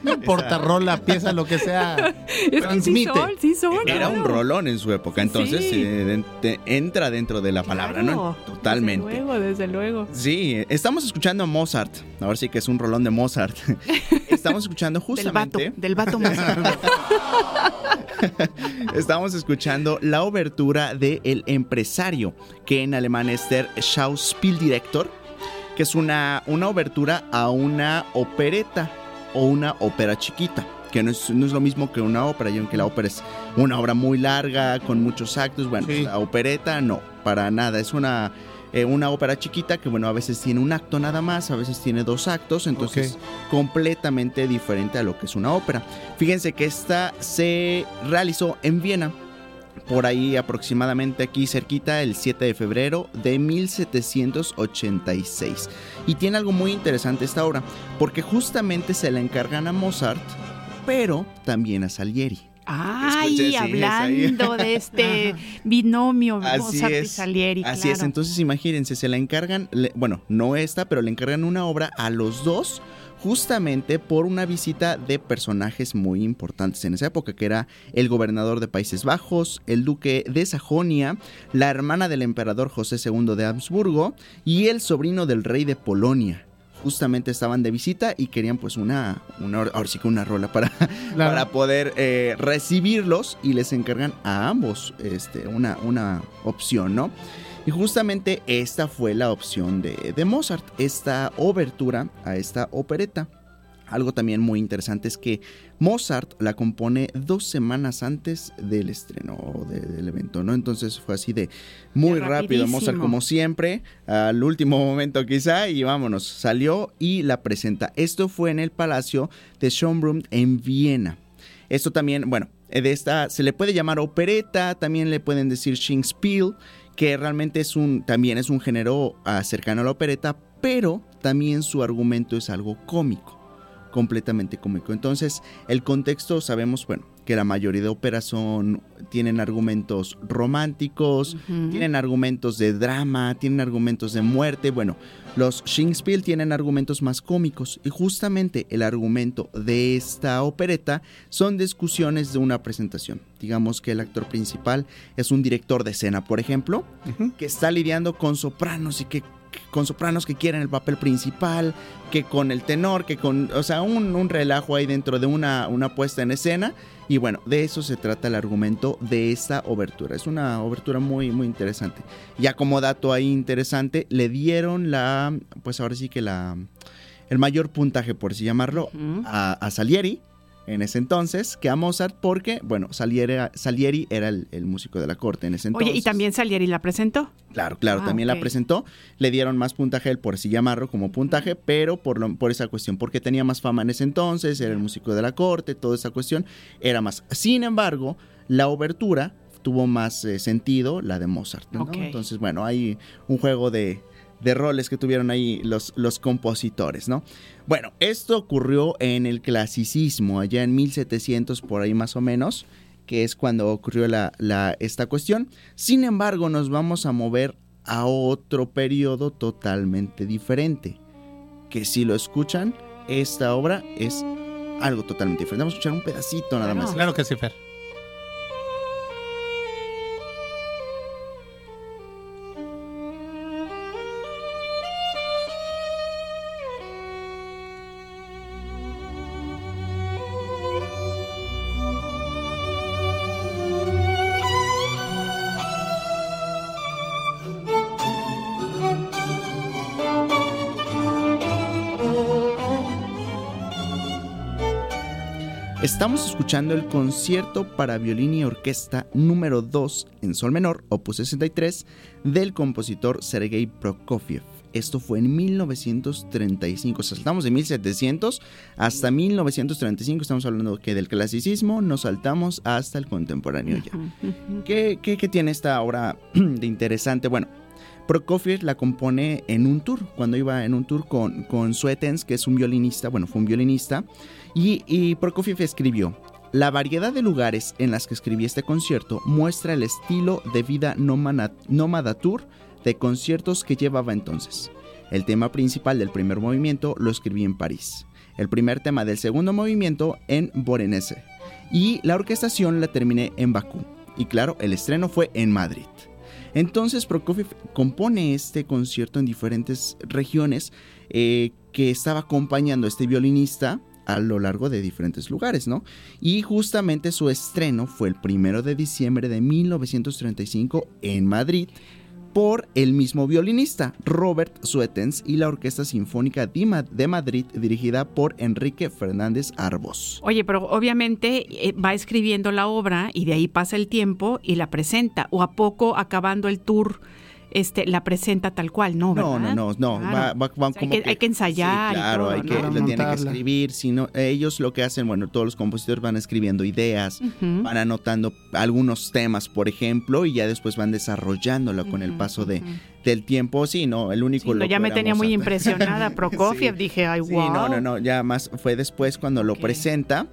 No importa, rola, pieza, lo que sea. es que sí transmite. son, sí son. Era un rolón en su época, entonces Sí. eh, de- entra dentro de la palabra, ¿no? Totalmente. Desde luego, desde luego. Sí, estamos escuchando a Mozart. Ahora sí que es un rolón de Mozart. Estamos escuchando Del vato, justamente. del vato más. Estamos escuchando la obertura de El Empresario, que en alemán es der Schauspieldirektor, que es una, una obertura a una opereta o una ópera chiquita, que no es, no es lo mismo que una ópera, ya que la ópera es una obra muy larga, con muchos actos, bueno, la opereta no, para nada, es una, eh, una ópera chiquita que bueno, a veces tiene un acto nada más, a veces tiene dos actos, entonces completamente diferente a lo que es una ópera. Fíjense que esta se realizó en Viena, por ahí aproximadamente aquí cerquita el 7 de febrero de 1786. Y tiene algo muy interesante esta obra, porque justamente se la encargan a Mozart, pero también a Salieri. Ay, hablando de este binomio Así Mozart y es. Salieri, Así es, entonces imagínense, se la encargan, le- bueno, no esta, pero le encargan una obra a los dos justamente por una visita de personajes muy importantes en esa época, que era el gobernador de Países Bajos, el duque de Sajonia, la hermana del emperador José II de Habsburgo y el sobrino del rey de Polonia. Justamente estaban de visita y querían pues una, una ahora sí que una rola para, para poder eh, recibirlos y les encargan a ambos este, una, una opción, ¿no? Y justamente esta fue la opción de, de Mozart, esta obertura a esta opereta. Algo también muy interesante es que Mozart la compone dos semanas antes del estreno de- del evento, ¿no? Entonces fue así de muy rápido, Mozart como siempre, al último momento quizá, y vámonos, salió y la presenta. Esto fue en el Palacio de Schönbrunn en Viena. Esto también, bueno, de esta se le puede llamar opereta, también le pueden decir Schauspiel, que realmente es un también es un género ah, cercano a la opereta, pero también su argumento es algo cómico, completamente cómico. Entonces, el contexto sabemos, bueno, que la mayoría de óperas son tienen argumentos románticos, tienen argumentos de drama, tienen argumentos de muerte, bueno, los Shakespeare tienen argumentos más cómicos y justamente el argumento de esta opereta son discusiones de una presentación. Digamos que el actor principal es un director de escena, por ejemplo, que está lidiando con sopranos y que con sopranos que quieren el papel principal, que con el tenor, que con, o sea, un, un relajo ahí dentro de una, una puesta en escena. Y bueno, de eso se trata el argumento de esta obertura. Es una obertura muy, muy interesante. Ya como dato ahí interesante, le dieron la, pues ahora sí que la, el mayor puntaje, por así llamarlo, a, a Salieri en ese entonces que a Mozart porque, bueno, Salieri, Salieri era el, el músico de la corte en ese entonces. Oye, ¿y también Salieri la presentó? Claro, claro, Ah, también la presentó. Le dieron más puntaje a él, por así llamarlo, como puntaje, pero por, lo- por esa cuestión, porque tenía más fama en ese entonces, era el músico de la corte, toda esa cuestión, era más. Sin embargo, la obertura tuvo más eh, sentido, la de Mozart. ¿no? Entonces, bueno, hay un juego de, de roles que tuvieron ahí los, los compositores, ¿no? Bueno, esto ocurrió en el clasicismo, allá en 1700, por ahí más o menos que es cuando ocurrió la, la- esta cuestión. Sin embargo, nos vamos a mover a otro periodo totalmente diferente. Que si lo escuchan, esta obra es algo totalmente diferente. Vamos a escuchar un pedacito nada más. Claro que sí, Fer. Estamos escuchando el concierto para violín y orquesta número 2 en sol menor, opus 63, del compositor Sergei Prokofiev. Esto fue en 1935. O sea, saltamos de 1700 hasta 1935. Estamos hablando que del clasicismo nos saltamos hasta el contemporáneo ya. ¿Qué, qué- qué tiene esta obra de interesante? Bueno, Prokofiev la compone en un tour, cuando iba en un tour con, con Suetens, que es un violinista, bueno, fue un violinista, y, Prokofiev escribió, la variedad de lugares en las que escribí este concierto muestra el estilo de vida nómada tour de conciertos que llevaba entonces. El tema principal del primer movimiento lo escribí en París, el primer tema del segundo movimiento en Voronezh, y la orquestación la terminé en Bakú, y claro, el estreno fue en Madrid. Entonces Prokofiev compone este concierto en diferentes regiones eh, que estaba acompañando a este violinista a lo largo de diferentes lugares, ¿no? Y justamente su estreno fue el primero de diciembre de 1935 en Madrid, por el mismo violinista, Robert Suetens, y la Orquesta Sinfónica de Ma- de Madrid, dirigida por Enrique Fernández Arbos. Oye, pero obviamente eh, va escribiendo la obra y de ahí pasa el tiempo y la presenta. O a poco, acabando el tour, este, la presenta tal cual, ¿no? No, ¿verdad? no, no, no. Claro. va- va- va O sea, hay, como que, hay que ensayar. Sí, y claro, todo, hay ¿no? que, lo tienen que escribir. sino, ellos lo que hacen, bueno, todos los compositores van escribiendo ideas, Ujú. van anotando algunos temas, por ejemplo, y ya después van desarrollándolo con el paso de, del tiempo. Sí, no, el único. Sí, no, loco ya me tenía muy impresionada Prokofiev. Dije, ay, Sí, wow. no, no, no, ya más fue después cuando lo presenta.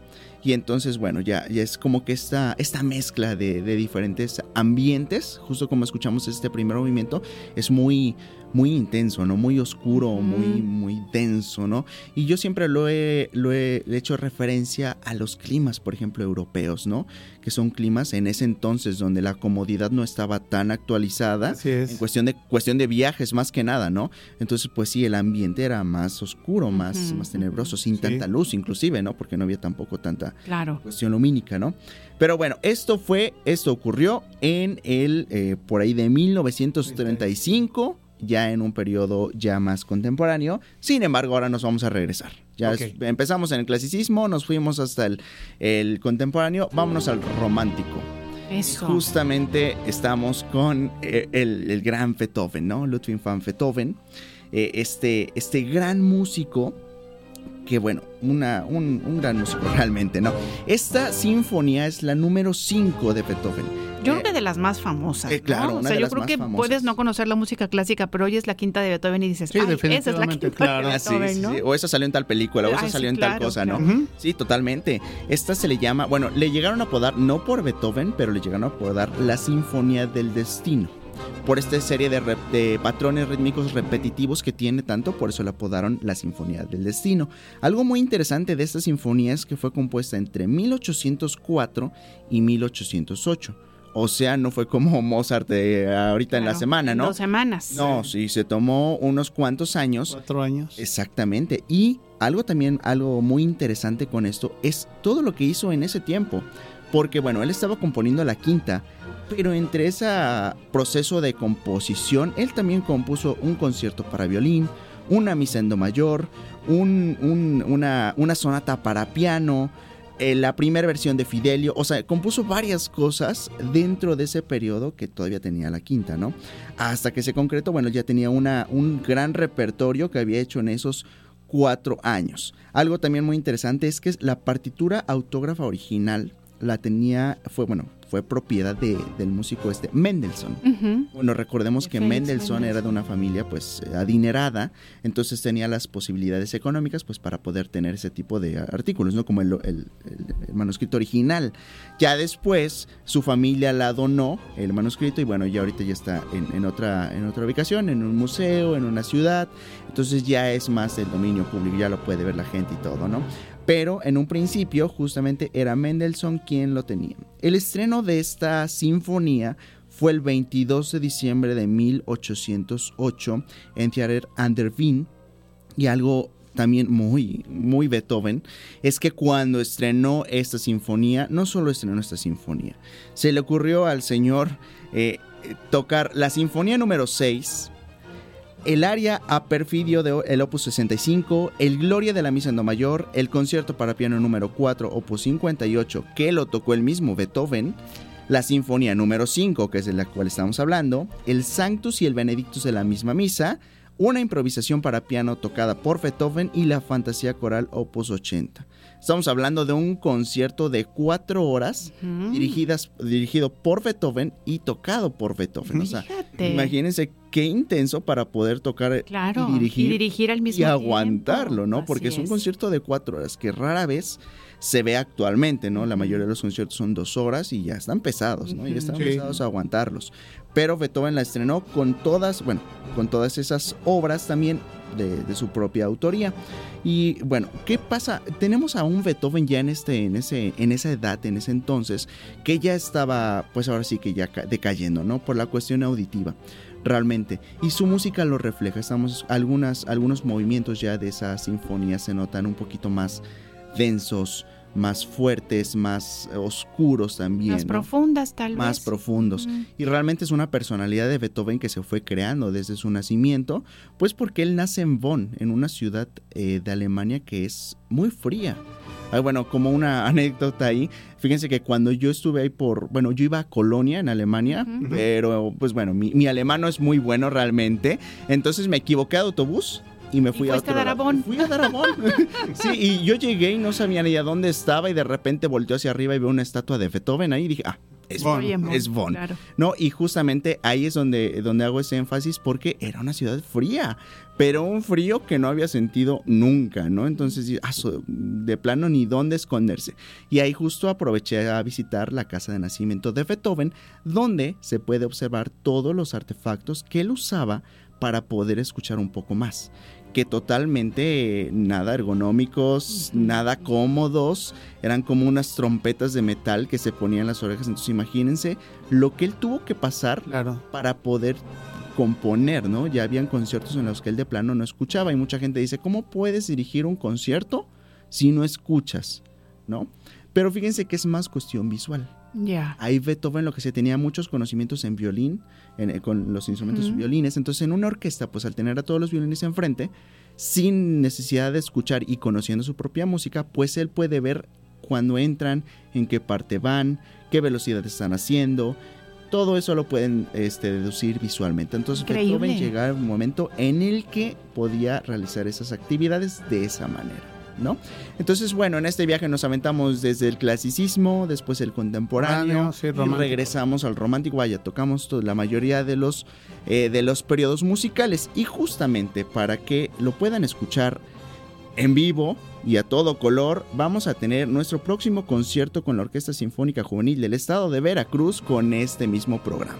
Y entonces, bueno, ya, ya es como que esta, esta mezcla de, de diferentes ambientes, justo como escuchamos este primer movimiento, es muy, muy intenso, ¿no? Muy oscuro, muy, muy denso, ¿no? Y yo siempre lo he, lo he hecho referencia a los climas, por ejemplo, europeos, ¿no? Que son climas en ese entonces donde la comodidad no estaba tan actualizada. En cuestión de, cuestión de viajes más que nada, ¿no? Entonces, pues sí, el ambiente era más oscuro, más, más tenebroso, sin tanta luz inclusive, ¿no? Porque no había tampoco tanta Claro. cuestión lumínica, ¿no? Pero bueno, esto fue, esto ocurrió en el, eh, por ahí de 1935, ya en un periodo ya más contemporáneo. Sin embargo, ahora nos vamos a regresar. Ya es- empezamos en el clasicismo, nos fuimos hasta el, el contemporáneo, vámonos al romántico. Eso. Justamente estamos con eh, el, el gran Beethoven, ¿no? Ludwig van Beethoven. Eh, este, este gran músico que bueno, una, un, un gran músico realmente, ¿no? Esta sinfonía es la número 5 de Beethoven. Yo creo que de las más famosas. eh, claro, ¿no? O sea, de yo las creo más que famosas. puedes no conocer la música clásica, pero hoy es la quinta de Beethoven y dices, Sí, Ay, esa es la definitivamente, quinta claro. de Ah, sí, Beethoven, sí, ¿no? sí. O esa salió en tal película, o esa sí, salió en tal cosa, claro. ¿no? Sí, totalmente. Esta se le llama, bueno, le llegaron a apodar, no por Beethoven, pero le llegaron a apodar la Sinfonía del Destino. Por esta serie de, patrones rítmicos repetitivos que tiene tanto, por eso la apodaron la Sinfonía del Destino. Algo muy interesante de esta sinfonía es que fue compuesta entre 1804 y 1808. O sea, no fue como Mozart de ahorita en la semana, ¿no? Dos semanas. No, sí, se tomó unos cuantos años. Cuatro años. Exactamente. Y algo también, algo muy interesante con esto es todo lo que hizo en ese tiempo. Porque bueno, él estaba componiendo la quinta, pero entre ese proceso de composición, él también compuso un concierto para violín, una misa en do mayor, un- un- una, una sonata para piano, eh, la primera versión de Fidelio, o sea, compuso varias cosas dentro de ese periodo que todavía tenía la quinta, ¿no? Hasta que se concretó, bueno, ya tenía una, un gran repertorio que había hecho en esos cuatro años. Algo también muy interesante es que la partitura autógrafa original la tenía, fue, bueno, fue propiedad de- del músico este, Mendelssohn. Bueno, recordemos que Mendelssohn era de una familia pues eh, adinerada, entonces tenía las posibilidades económicas pues para poder tener ese tipo de artículos, ¿no? Como el, el- el- el manuscrito original. Ya después su familia la donó el manuscrito y bueno, ya ahorita ya está en, en otra, en otra ubicación, en un museo, en una ciudad, entonces ya es más del dominio público, ya lo puede ver la gente y todo, ¿no? Pero en un principio justamente era Mendelssohn quien lo tenía. El estreno de esta sinfonía fue el 22 de diciembre de 1808 en Theater an der y algo también muy, muy Beethoven, es que cuando estrenó esta sinfonía, no solo estrenó esta sinfonía, se le ocurrió al señor eh, tocar la sinfonía número 6, el aria a perfidio de el opus 65, el Gloria de la Misa en Do Mayor, el concierto para piano número 4, opus 58, que lo tocó el mismo Beethoven, la sinfonía número 5, que es de la cual estamos hablando, el Sanctus y el Benedictus de la misma misa, una improvisación para piano tocada por Beethoven y la fantasía coral opus 80. Estamos hablando de un concierto de cuatro horas dirigidas, dirigido por Beethoven y tocado por Beethoven. O sea, Fíjate. imagínense qué intenso para poder tocar Claro, y dirigir, y dirigir al mismo y tiempo. aguantarlo, ¿no? Porque Así es un concierto de cuatro horas que rara vez se ve actualmente, ¿no? La mayoría de los conciertos son dos horas y ya están pesados, ¿no? Ya están Sí. pesados a aguantarlos. Pero Beethoven la estrenó con todas, bueno, con todas esas obras también de, su propia autoría. Y bueno, ¿qué pasa? Tenemos a un Beethoven ya en, este, en, ese, en esa edad, en ese entonces, que ya estaba, pues ahora sí que ya ca- decayendo, ¿no? Por la cuestión auditiva realmente. Y su música lo refleja. Estamos, algunas, algunos movimientos ya de esa sinfonía se notan un poquito más densos, más fuertes, más eh, oscuros también. Más ¿no? profundas, tal más vez. profundos. Mm. Y realmente es una personalidad de Beethoven que se fue creando desde su nacimiento, pues porque él nace en Bonn, en una ciudad eh, de Alemania que es muy fría. Ah, bueno, como una anécdota ahí, fíjense que cuando yo estuve ahí por, bueno, yo iba a Colonia en Alemania, pero pues bueno, mi, mi alemán no es muy bueno realmente, entonces me equivoqué de autobús. Y me fui a otro a lado. Darabón. Fui a Darabón. sí, y yo llegué y no sabía ni a dónde estaba y de repente volteó hacia arriba y veo una estatua de Beethoven ahí y dije, ah, es Bonn, es Bonn. claro. No, y justamente ahí es donde, donde hago ese énfasis porque era una ciudad fría, pero un frío que no había sentido nunca, ¿no? Entonces, ah, de plano ni dónde esconderse. Y ahí justo aproveché a visitar la casa de nacimiento de Beethoven, donde se puede observar todos los artefactos que él usaba para poder escuchar un poco más que totalmente eh, nada ergonómicos, nada cómodos, eran como unas trompetas de metal que se ponían en las orejas, entonces imagínense lo que él tuvo que pasar para poder componer, ¿no? Ya habían conciertos en los que él de plano no escuchaba y mucha gente dice, ¿cómo puedes dirigir un concierto si no escuchas? ¿No? Pero fíjense que es más cuestión visual. Ahí Beethoven lo que se tenía muchos conocimientos en violín, en- eh, con los instrumentos violines. Entonces, en una orquesta, pues al tener a todos los violines enfrente, sin necesidad de escuchar y conociendo su propia música, pues él puede ver cuando entran, en qué parte van, qué velocidad están haciendo. Todo eso lo pueden este, deducir visualmente. Entonces, Increíble. Beethoven llega a un momento en el que podía realizar esas actividades de esa manera. ¿No? Entonces, bueno, en este viaje nos aventamos desde el clasicismo, después el contemporáneo, Sí, y regresamos al romántico. Vaya, tocamos to- la mayoría de los, eh, de los periodos musicales. Y justamente para que lo puedan escuchar en vivo y a todo color, vamos a tener nuestro próximo concierto con la Orquesta Sinfónica Juvenil del Estado de Veracruz con este mismo programa.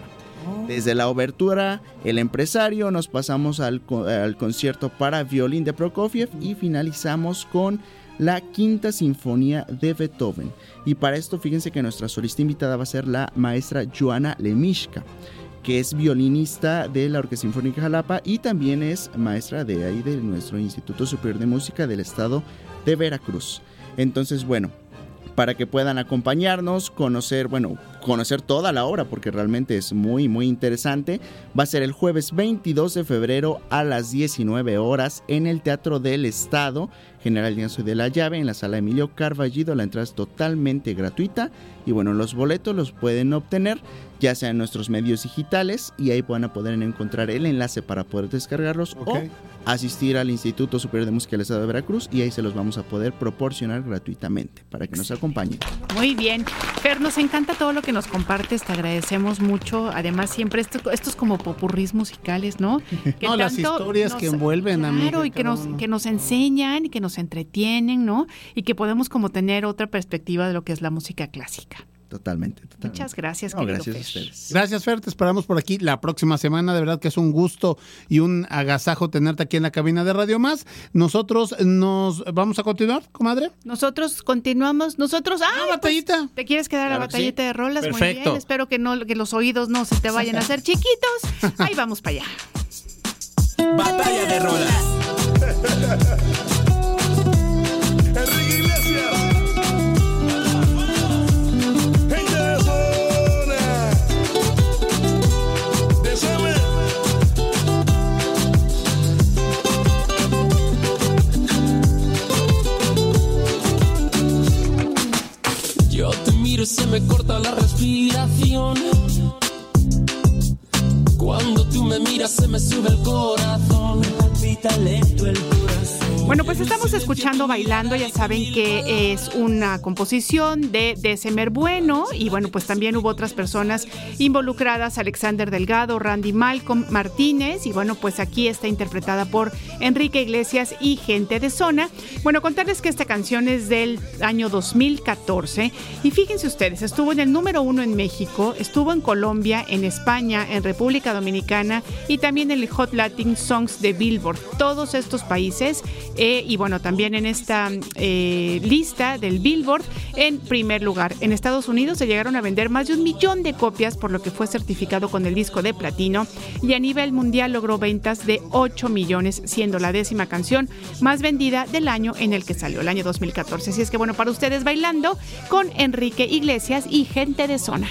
Desde la obertura, el empresario, nos pasamos al, al concierto para violín de Prokofiev y finalizamos con la quinta sinfonía de Beethoven. Y para esto, fíjense que nuestra solista invitada va a ser la maestra Joana Lemishka, que es violinista de la Orquesta Sinfónica Jalapa y también es maestra de ahí de nuestro Instituto Superior de Música del Estado de Veracruz. Entonces, bueno, para que puedan acompañarnos, conocer, bueno, conocer toda la obra porque realmente es muy muy interesante. Va a ser el jueves 22 de febrero a las 19 horas en el Teatro del Estado, General Lienzo de la Llave, en la sala Emilio Carballido. La entrada es totalmente gratuita y bueno, los boletos los pueden obtener ya sea en nuestros medios digitales y ahí van a poder encontrar el enlace para poder descargarlos o asistir al Instituto Superior de Música del Estado de Veracruz y ahí se los vamos a poder proporcionar gratuitamente para que nos acompañen. Muy bien. Fer, nos encanta todo lo que nos compartes, te agradecemos mucho. Además, siempre esto- estos como popurrís musicales, ¿no? No, las historias que envuelven, amiga, Claro, y que nos, que nos enseñan y que nos entretienen, ¿no? Y que podemos como tener otra perspectiva de lo que es la música clásica. Totalmente, totalmente. Muchas gracias, No, gracias a Fer. ustedes. Gracias, Fer. Te esperamos por aquí la próxima semana. De verdad que es un gusto y un agasajo tenerte aquí en la cabina de Radio Más. Nosotros nos vamos a continuar, comadre. Nosotros continuamos, nosotros... ¡Ah, batallita! ¿Te quieres quedar a la batallita sí. de rolas? Muy Perfecto. bien, espero que, no, que los oídos no se te vayan a hacer chiquitos. Ahí vamos para allá. Batalla de rolas. Se me corta la respiración. Cuando tú me miras se me sube el corazón. Palpita lento el corazón. Bueno, pues estamos escuchando Bailando, ya saben que es una composición de December Bueno y bueno, pues también hubo otras personas involucradas, Alexander Delgado, Randy Malcolm Martínez y bueno, pues aquí está interpretada por Enrique Iglesias y gente de zona. Bueno, contarles que esta canción es del año 2014 y fíjense ustedes, estuvo en el número uno en México, estuvo en Colombia, en España, en República Dominicana y también en el Hot Latin Songs de Billboard. Todos estos países eh, y bueno, también en esta eh, lista del Billboard en primer lugar. En Estados Unidos se llegaron a vender más de un millón de copias, por lo que fue certificado con el disco de platino y a nivel mundial logró ventas de 8 millones, siendo la décima canción más vendida del año en el que salió, el año 2014. Así es que bueno, para ustedes bailando con Enrique Iglesias y gente de zona.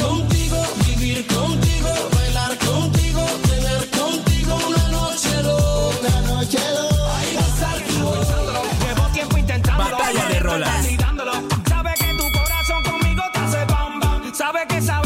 contigo, vivir contigo, bailar contigo, rolas. Sabe que tu corazón conmigo te hace bam bam. Sabe que esa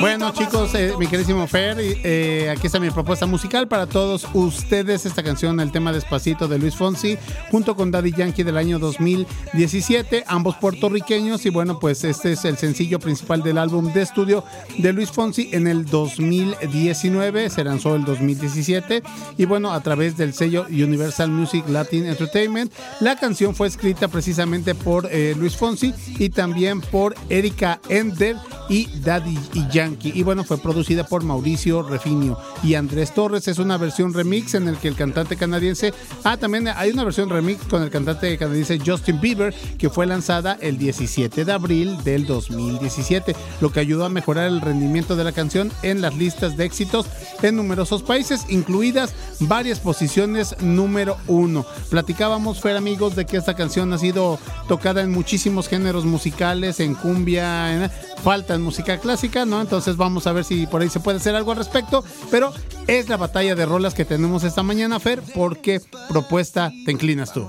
Bueno chicos, eh, mi queridísimo Fer, eh, aquí está mi propuesta musical para todos ustedes. Esta canción, el tema Despacito de Luis Fonsi, junto con Daddy Yankee del año 2017, ambos puertorriqueños. Y bueno, pues este es el sencillo principal del álbum de estudio de Luis Fonsi en el 2019, se lanzó el 2017. Y bueno, a través del sello Universal Music Latin Entertainment, la canción fue escrita precisamente por eh, Luis Fonsi y también por Erika Ender y Daddy y Yankee. Y bueno, fue producida por Mauricio Refinio y Andrés Torres. Es una versión remix en el que el cantante canadiense. Ah, también hay una versión remix con el cantante canadiense Justin Bieber, que fue lanzada el 17 de abril del 2017, lo que ayudó a mejorar el rendimiento de la canción en las listas de éxitos en numerosos países, incluidas varias posiciones número uno. Platicábamos, Fer, amigos, de que esta canción ha sido tocada en muchísimos géneros musicales, en cumbia, en falta en música clásica, ¿no? Entonces vamos a ver si por ahí se puede hacer algo al respecto, pero es la batalla de rolas que tenemos esta mañana, Fer, porque propuesta te inclinas tú.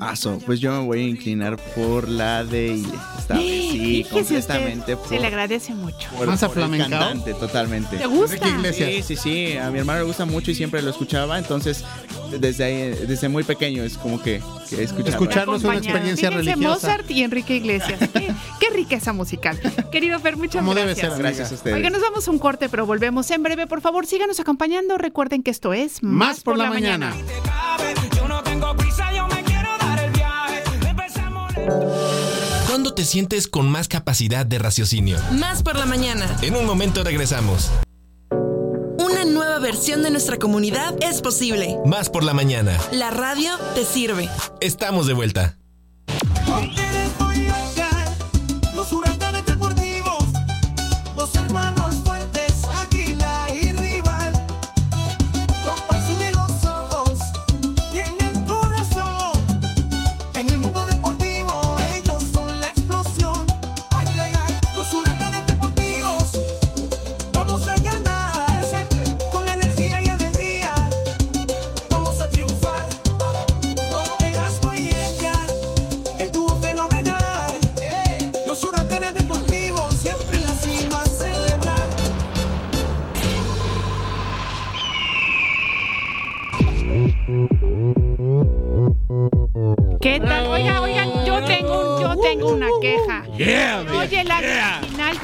Aso, pues yo me voy a inclinar por la de Ile. Esta vez, sí, Fíjese usted, completamente por, se le agradece mucho. por- ¿Más por el cantante, totalmente. ¿Te gusta? Enrique Iglesias. Sí, sí, sí. A mi hermano le gusta mucho y siempre lo escuchaba. Entonces, desde ahí, desde muy pequeño es como que, que escuchaba. Escucharlo es una Acompañado. experiencia Fíjense, religiosa. Mozart y Enrique Iglesias. Qué, qué riqueza musical. Querido Fer, muchas Como debe gracias. ser. Gracias a ustedes. Oiga, nos vamos a un corte, pero volvemos en breve. Por favor, síganos acompañando. Recuerden que esto es Más por la mañana. Yo no tengo prisa, yo me quiero dar el viaje. Empezamos ¿Cuándo te sientes con más capacidad de raciocinio? Más por la mañana. En un momento regresamos. Una nueva versión de nuestra comunidad es posible. Más por la mañana. La radio te sirve. Estamos de vuelta.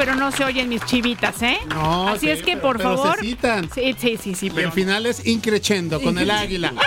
Pero no se oyen mis chivitas, ¿eh? No, Así sí, es que, pero- por pero se favor. citan. Sí, sí, sí, sí, Y pero. el final es increchendo con el águila.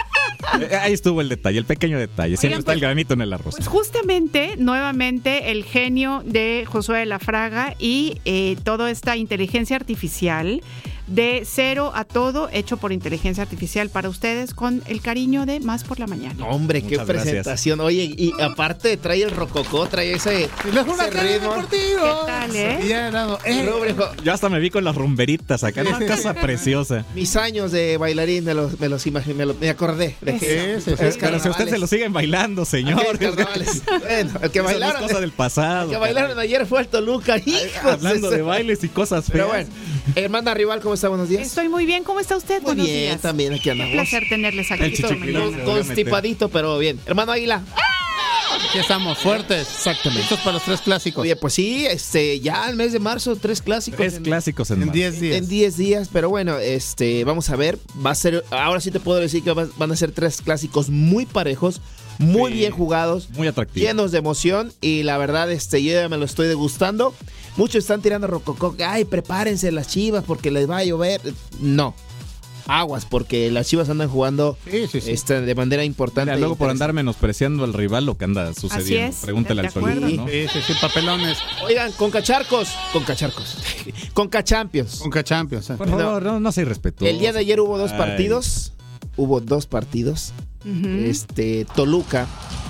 Eh, Ahí estuvo el detalle, el pequeño detalle. Siempre Oigan, está el pues- granito en el arroz. Pues justamente, nuevamente, el genio de Josué de la Fraga y eh, toda esta inteligencia artificial de cero a todo hecho por inteligencia artificial para ustedes con el cariño de Más por la Mañana. No, hombre, qué gracias. presentación. Oye, y aparte trae el rococó, trae ese, Y los ese huracanes ritmo. deportivos. ¿Qué tal, eh? Ya eh, Rúbrico, Yo hasta me vi con las rumberitas acá en una casa preciosa. mis años de bailarín me los, me los imaginé, me, lo- me acordé. De que, es Pero si ustedes se lo siguen bailando, señor. Bueno, el que no bailaron, cosa del pasado. el que bailaron ayer fue el Toluca, hijos Hablando de bailes y cosas feas. Pero bueno, hermana rival, ¿cómo está? Buenos días. Estoy muy bien. ¿Cómo está usted? Muy Buenos bien, días. también aquí andamos. placer tenerles aquí. El. Constipadito, pero bien. Hermano Águila. Aquí estamos, fuertes. Exactamente. Listos para los tres clásicos. Oye, pues sí, este, ya el mes de marzo, tres clásicos. Tres en- clásicos en, En marzo. 10 días. En 10 días, pero bueno, este, vamos a ver, va a ser, ahora sí te puedo decir que va- van a ser tres clásicos muy parejos, muy Sí. bien jugados, Muy atractivo. llenos de emoción y la verdad, este, yo ya me lo estoy degustando. Muchos están tirando rococó, ay, prepárense las chivas porque les va a llover. No, aguas, porque las Chivas andan jugando este, de manera importante. Mira, luego por andar menospreciando al rival lo que anda sucediendo. es, Pregúntale al acuerdo. ¿no? Sí, sí, sí, papelones. Oigan, con cacharcos, con cacharcos, con cachampions. Con cachampions. Por favor, no, no seas irrespetuoso. El día de ayer hubo dos Ay. partidos. Hubo dos partidos. Este, Toluca eh,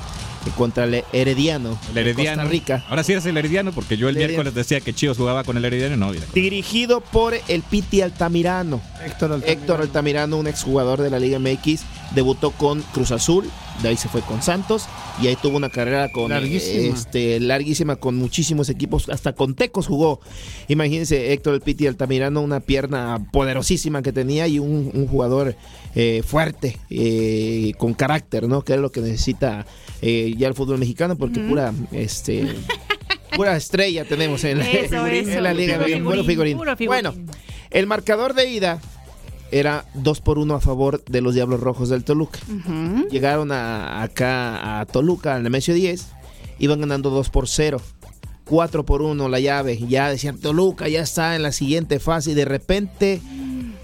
contra el Herediano. El Herediano. Costa Rica. Ahora sí eres el Herediano, porque yo el, El Herediano. miércoles decía que Chivas jugaba con el Herediano y no. mira. Dirigido por el Piti Altamirano. Héctor Altamirano. Héctor Altamirano, un exjugador de la Liga MX, debutó con Cruz Azul, de ahí se fue con Santos y ahí tuvo una carrera con Larguísima. este larguísima con muchísimos equipos, hasta con Tecos jugó. Imagínense Héctor el Piti Altamirano, una pierna poderosísima que tenía y un, un jugador eh, fuerte, eh, con carácter, ¿no? Que es lo que necesita eh, ya el fútbol mexicano, porque pura este pura estrella tenemos en la, Eso, en eso. la Liga puro figurín, figurín. puro figurín. Bueno, el marcador de ida era 2 por 1 a favor de los Diablos Rojos del Toluca. Ujú. Llegaron a, acá a Toluca, al Nemesio 10, iban ganando 2 por 0. 4 por 1 la llave. Ya decían, Toluca ya está en la siguiente fase. Y de repente,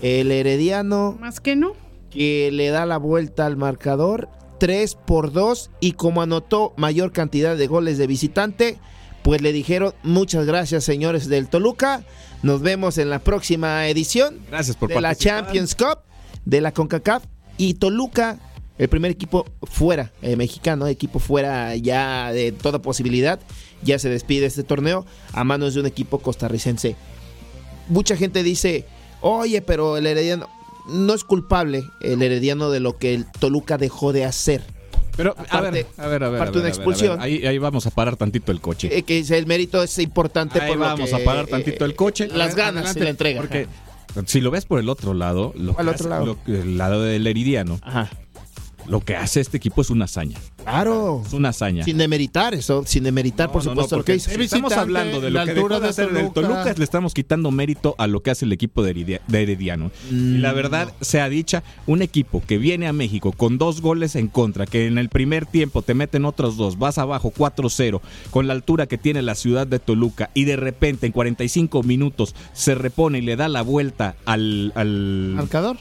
el Herediano. Más que no. Que le da la vuelta al marcador. 3 por 2. Y como anotó mayor cantidad de goles de visitante, pues le dijeron, muchas gracias, señores del Toluca. Nos vemos en la próxima edición Gracias por de la. Champions Cup, de la CONCACAF y Toluca, el primer equipo fuera, eh, mexicano, equipo fuera ya de toda posibilidad, ya se despide de este torneo a manos de un equipo costarricense. Mucha gente dice, oye, pero el Herediano no es culpable el Herediano de lo que el Toluca dejó de hacer. Pero, a ver, a ver, a ver. aparte a expulsión. a ver. Ahí, ahí vamos a parar tantito el coche. Eh, que el mérito es importante Ahí por lo vamos que, a parar eh, tantito el coche. Las ganas Adelante, y la entrega. Porque si lo ves por el otro lado, lo ¿Cuál que otro hace- lado? lo el lado del Heridiano, lo que hace este equipo es una hazaña. Claro. Es una hazaña. Sin demeritar eso, sin demeritar, por No, no, supuesto, no, lo que porque hizo. si estamos hablando de lo que dejó de hacer el Toluca, le estamos quitando mérito a lo que hace el equipo de, Herediano. y Mm, la verdad sea dicha, un equipo que viene a México con dos goles en contra, que en el primer tiempo te meten otros dos, vas abajo 4-0, con la altura que tiene la ciudad de Toluca, y de repente en 45 minutos se repone y le da la vuelta al... al ¿Marcador?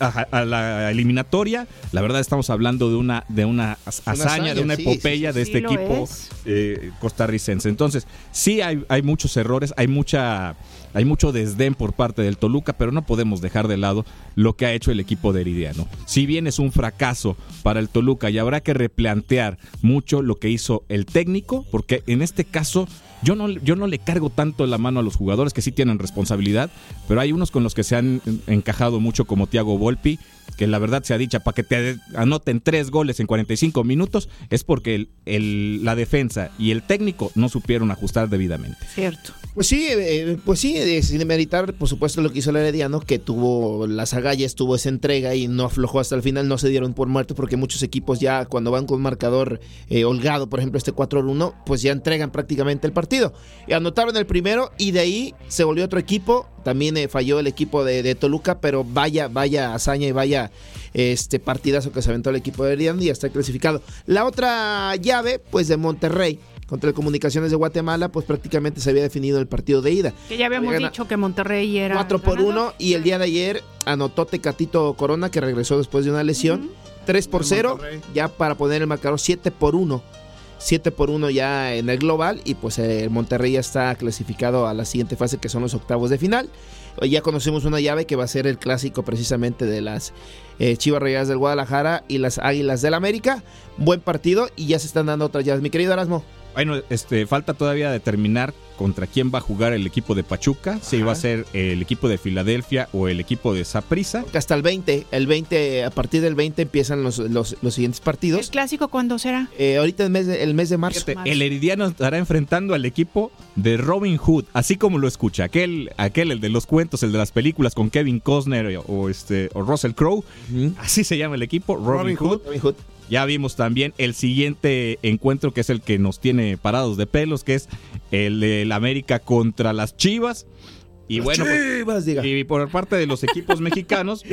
A, a la eliminatoria, la verdad estamos hablando de una de una hazaña, de una sí, epopeya sí, de sí, este equipo es. eh, costarricense. Entonces, sí hay, hay muchos errores, hay mucha hay mucho desdén por parte del Toluca, pero no podemos dejar de lado lo que ha hecho el equipo de Heridiano. Si bien es un fracaso para el Toluca y habrá que replantear mucho lo que hizo el técnico, porque en este caso yo no, yo no le cargo tanto la mano a los jugadores que sí tienen responsabilidad, pero hay unos con los que se han encajado mucho como Thiago Volpi, que la verdad sea dicha, para que te anoten tres goles en 45 minutos, es porque el- el- la defensa y el técnico no supieron ajustar debidamente. Cierto. Pues sí, eh, pues sí, eh, sin demeritar, por supuesto, lo que hizo el Herediano, que tuvo las agallas, tuvo esa entrega y no aflojó hasta el final, no se dieron por muertos, porque muchos equipos ya cuando van con marcador eh, holgado, por ejemplo, este 4-1, pues ya entregan prácticamente el partido. Y anotaron el primero y de ahí se volvió otro equipo, también eh, falló el equipo de, de Toluca, pero vaya, vaya hazaña y vaya este partidazo que se aventó el equipo de Herediano y ya está clasificado. La otra llave, pues de Monterrey. Contra el Comunicaciones de Guatemala, pues prácticamente se había definido el partido de ida. Que ya habíamos dicho que Monterrey era. 4 por 1 y el día de ayer anotó Tecatito Corona que regresó después de una lesión. 3 por 0 ya para poner el marcador 7 por 1. 7 por 1 ya en el global y pues el Monterrey ya está clasificado a la siguiente fase que son los octavos de final. Ya conocemos una llave que va a ser el clásico precisamente de las eh, Chivas Rayadas del Guadalajara y las Águilas del América. Buen partido y ya se están dando otras llaves. Mi querido Erasmo. Bueno, este, falta todavía determinar contra quién va a jugar el equipo de Pachuca, si va a ser el equipo de Filadelfia o el equipo de Saprissa. Que hasta el 20, el 20, a partir del 20 empiezan los, los, los siguientes partidos. ¿El clásico cuándo será? Eh, ahorita el mes de, el mes de marzo. El Heridiano estará enfrentando al equipo de Robin Hood, así como lo escucha, aquel, aquel el de los cuentos, el de las películas con Kevin Costner o este o Russell Crowe, así se llama el equipo, Robin, Robin Hood. Hood. Robin Hood. Ya vimos también el siguiente encuentro que es el que nos tiene parados de pelos, que es el del América contra las Chivas. Y Las bueno, pues, Chivas, diga. y por parte de los equipos mexicanos,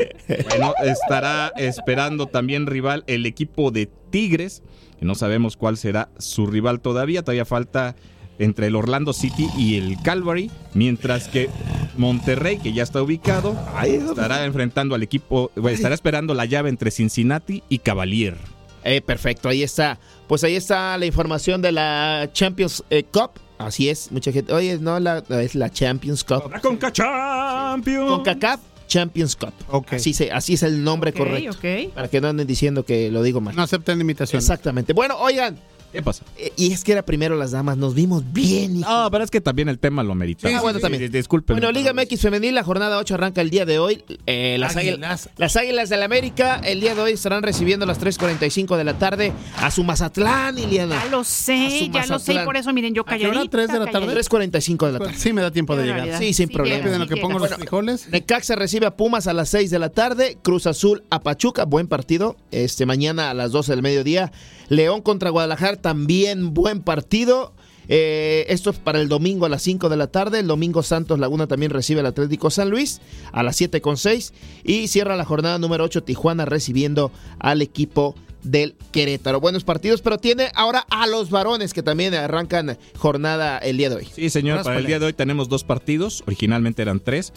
bueno, estará esperando también rival el equipo de Tigres, que no sabemos cuál será su rival todavía, todavía falta entre el Orlando City y el Calvary, mientras que Monterrey, que ya está ubicado, estará enfrentando al equipo, bueno, estará esperando la llave entre Cincinnati y Cavalier. Eh, perfecto, ahí está. Pues ahí está la información de la Champions eh, Cup. Así es, mucha gente. Oye, no, la, es la Champions Cup. La Conca Champions. CONCACAF Champions Cup. Así, se, así es el nombre correcto. ok. Para que no anden diciendo que lo digo mal. No acepten limitaciones. Exactamente. Bueno, oigan. ¿Qué pasa? Eh, Y es que era primero las damas, nos vimos bien. hijo. No, pero es que también el tema lo merita. Sí, bueno, también. Disculpen. Bueno, Liga MX Femenil, la jornada 8 arranca el día de hoy. Eh, las, águilas. Las Águilas del América el día de hoy estarán recibiendo a las 3.45 de la tarde a su Mazatlán, Iliana. Ya lo sé, ya lo sé, y por eso miren, yo ¿A calladita. ¿Tres de la tarde? calladita. 3.45 de la tarde. Sí, me da tiempo de llegar. Sí, sin Sí problema. llega, En lo que pongo llega. los frijoles. Necaxa recibe a Pumas a las 6 de la tarde. Cruz Azul a Pachuca, buen partido. Este mañana a las 12 del mediodía. León contra Guadalajara, también buen partido. Eh, esto es para el domingo a las 5 de la tarde. El domingo Santos Laguna también recibe al Atlético San Luis a las 7 con 6. Y cierra la jornada número 8 Tijuana recibiendo al equipo del Querétaro. Buenos partidos, pero tiene ahora a los varones que también arrancan jornada el día de hoy. Sí, señor, para el día de hoy tenemos dos partidos, originalmente eran tres.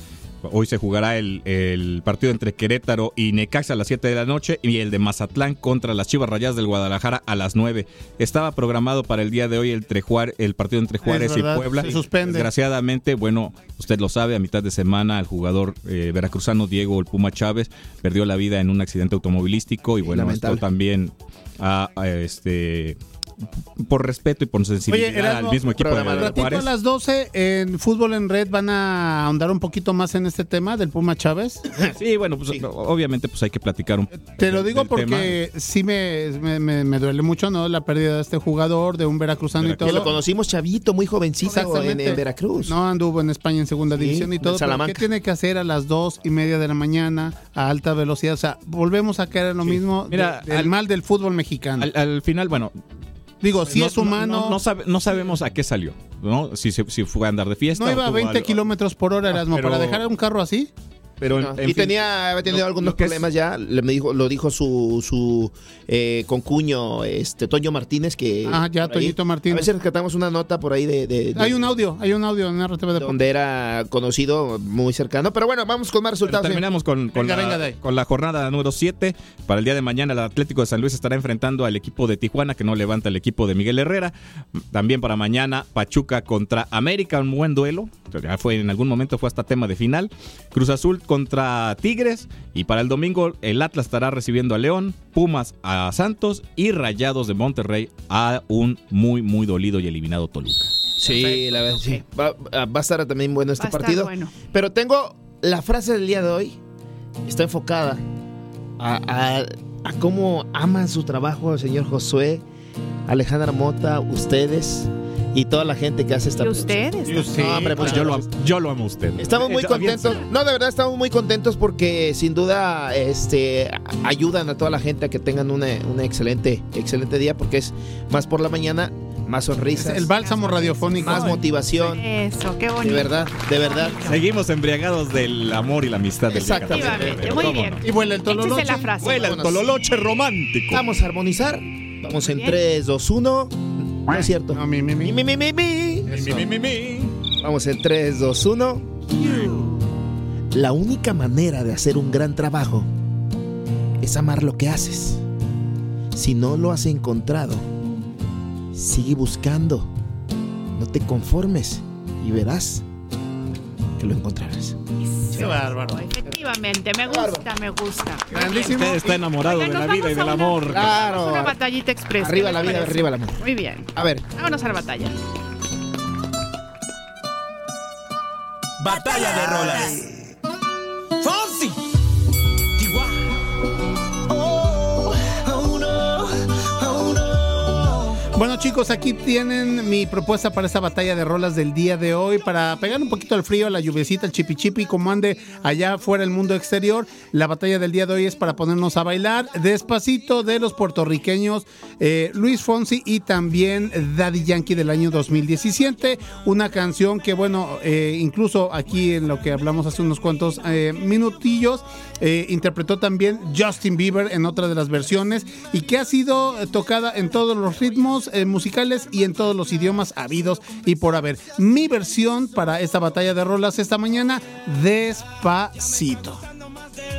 Hoy se jugará el, el partido entre Querétaro y Necaxa a las 7 de la noche y el de Mazatlán contra las Chivas Rayadas del Guadalajara a las 9. Estaba programado para el día de hoy el, entre Juar- el partido entre Juárez y Puebla. se suspende. Desgraciadamente, bueno, usted lo sabe, a mitad de semana el jugador eh, veracruzano Diego El Puma Chávez perdió la vida en un accidente automovilístico y bueno, lamentable. esto también a, a este por respeto y por sensibilidad Oye, Erasmo, al mismo equipo de, de Ratito a las 12 en Fútbol en Red van a ahondar un poquito más en este tema del Puma Chávez. Sí, bueno, pues obviamente pues hay que platicar un Te lo digo porque sí me, me, me- me duele mucho, ¿no? La pérdida de este jugador, de un veracruzano y Que todo. lo conocimos chavito, muy jovencito en, Veracruz. No anduvo en España en segunda Sí, división y todo. ¿Qué tiene que hacer a las dos y media de la mañana a alta velocidad? O sea, volvemos a caer en lo mismo Mira, de- del al- mal del fútbol mexicano. Al, al final, bueno, Digo, si no, es humano. No, no sabe- no sabemos a qué salió, ¿no? Si, si fue a andar de fiesta. No iba a tuvo 20 algo- kilómetros por hora, Erasmo, pero- para dejar un carro así. Pero en- No, en y fin, tenía, había tenido lo- algunos lo que es- problemas ya, le me dijo, lo dijo su, su eh, concuño, este Toño Martínez, que Ah, ya, ahí- Toñito Martínez. A si rescatamos una nota por ahí de, de- de- Hay un audio, hay un audio en RTV Deportes. donde era conocido, muy cercano. Pero bueno, vamos con más Pero resultados. terminamos con, con Venga, la, venga con la jornada número 7. Para el día de mañana, el Atlético de San Luis estará enfrentando al equipo de Tijuana, que no levanta el equipo de Miguel Herrera. También para mañana, Pachuca contra América, un buen duelo. Ya fue, en algún momento fue hasta tema de final. Cruz Azul contra Tigres. Y para el domingo, el Atlas estará recibiendo a León, Pumas a Santos y Rayados de Monterrey a un muy, muy dolido y eliminado Toluca. Sí, la verdad, sí. Va, va a estar también bueno este Va a estar partido. bueno. Pero tengo la frase del día de hoy. Está enfocada a, a- a cómo aman su trabajo el señor Josué, Alejandra Mota, ustedes y toda la gente que hace esta ¿Y ustedes? No, hombre, pues yo, lo, am- yo lo amo a usted. Estamos muy Eh, contentos. No, de verdad estamos muy contentos porque sin duda este ayudan a toda la gente a que tengan una, una excelente excelente día porque es más por la mañana, más sonrisas, El bálsamo radiofónico. más motivación. Eso, qué bonito. De verdad, de verdad. Seguimos embriagados del amor y la amistad del Exactamente. Muy ¿cómo bien. no? Y vuela el Échese tololoche. la frase. Vuela el tololoche romántico. Vamos a armonizar. Vamos en Bien. 3, 2, 1. No es cierto. No, mi, mi, mi. Mi, mi, mi, mi, mi. Mi, mi, mi, mi. Vamos en 3, 2, 1. La única manera de hacer un gran trabajo es amar lo que haces. Si no lo has encontrado, sigue buscando. No te conformes y verás que lo encontrarás. Qué bárbaro. Efectivamente, me gusta, me gusta. Grandísimo. Usted está enamorado Oigan, de la vida y del amor. Claro. Una batallita express. Arriba ¿qué la vida, arriba el amor. Muy bien. A ver, Vámonos a la batalla. Batalla de rolas. Fonsi. Bueno chicos, aquí tienen mi propuesta para esta batalla de rolas del día de hoy, para pegar un poquito al frío, la lluviecita, el chipi chipi, como ande allá fuera el mundo exterior. La batalla del día de hoy es para ponernos a bailar despacito de los puertorriqueños eh, Luis Fonsi y también Daddy Yankee del año 2017. Una canción que bueno, eh, incluso aquí en lo que hablamos hace unos cuantos eh, minutillos, eh, interpretó también Justin Bieber en otra de las versiones y que ha sido tocada en todos los ritmos eh, musicales y en todos los idiomas habidos y por haber. Mi versión para esta batalla de rolas esta mañana, despacito.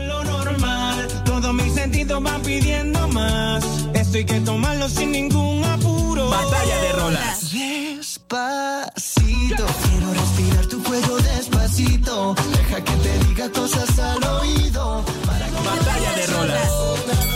lo normal. Todos mis sentidos van pidiendo más. Esto hay que tomarlo sin ningún apuro. Batalla de rolas. Despacito, quiero respirar tu cuello despacito. Deja que te diga cosas al oído. Para que Batalla de rolas.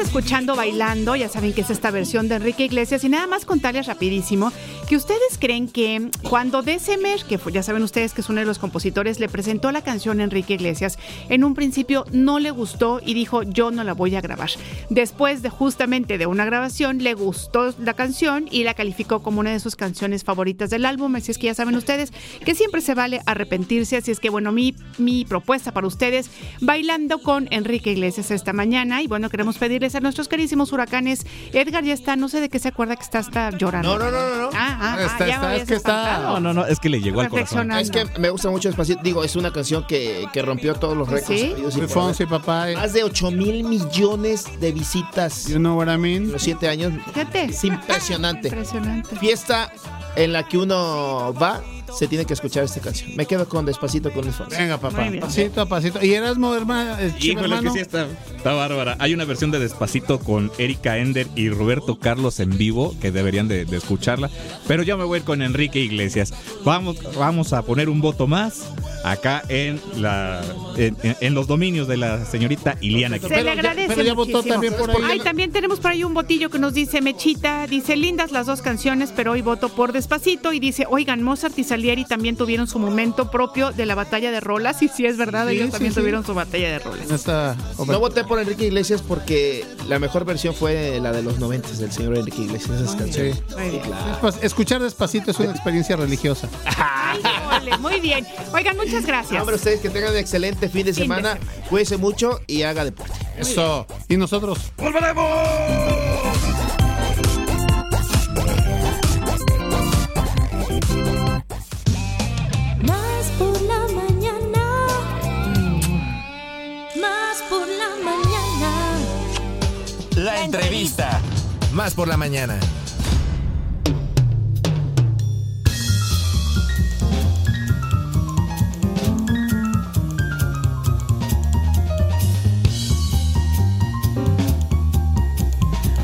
Escuchando Bailando, ya saben que es esta versión de Enrique Iglesias y nada más contarles rapidísimo que ustedes creen que cuando December, que ya saben ustedes que es uno de los compositores, le presentó la canción a Enrique Iglesias, en un principio no le gustó y dijo yo no la voy a grabar. Después de justamente de una grabación le gustó la canción y la calificó como una de sus canciones favoritas del álbum, así es que ya saben ustedes que siempre se vale arrepentirse, así es que bueno, mi, mi propuesta para ustedes, bailando con Enrique Iglesias esta mañana y bueno, queremos pedirles a nuestros carísimos huracanes, Edgar ya está, no sé de qué se acuerda que está hasta llorando. No, no, no, no, no. Ah, ah, ah, Está- ya está- es que está-. No, no, no, es que le llegó al corazón. Es que me gusta mucho Despacito. Digo, es una canción que, que rompió todos los récords. ¿Sí? fancy, papá. Más de 8 mil millones de visitas. You know what I mean? En los 7 años. Fíjate. Es impresionante. Impresionante. Fiesta en la que uno va, se tiene que escuchar esta canción. Me quedo con Despacito con Luis Fonsi. Venga, papá. Pasito a pasito. Y Erasmo, hermano, Híjole, que hermano. sí está, está bárbara. Hay una versión de Despacito con Erika Ender y Roberto Carlos en vivo que deberían de, de escucharla. Pero yo me voy a ir con Enrique Iglesias. Vamos, vamos a poner un voto más acá en la en, en- en los dominios de la señorita Iliana. Se le agradece muchísimo. Ay, también tenemos por ahí un botillo que nos dice Mechita, dice lindas las dos canciones, pero hoy voto por Despacito y dice, oigan, Mozart y Salieri también tuvieron su momento propio de la batalla de rolas y sí es verdad, Sí, ellos sí, también sí. tuvieron su batalla de rolas. No voté por Enrique Iglesias porque la mejor versión fue la de los 90 del señor Enrique Iglesias, esas canciones. Escuchar despacito es una experiencia religiosa. Ay, ole, muy bien. Oigan, muchas gracias. Hombre, ustedes que tengan un excelente fin de Fin de semana. Cuídense mucho y haga deporte. Eso. Y nosotros. ¡Volveremos! La entrevista. Más por la mañana.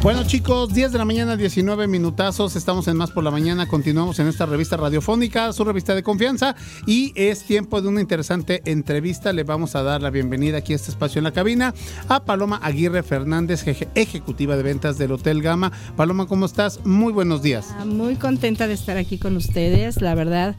Bueno chicos, 10 de la mañana, 19 minutazos, estamos en Más por la Mañana, continuamos en esta revista radiofónica, su revista de confianza, y es tiempo de una interesante entrevista. Le vamos a dar la bienvenida aquí a este espacio en la cabina a Paloma Aguirre Fernández, eje- ejecutiva de ventas del Hotel Gama. Paloma, ¿cómo estás? Muy buenos días. Ah, Muy contenta de estar aquí con ustedes, la verdad,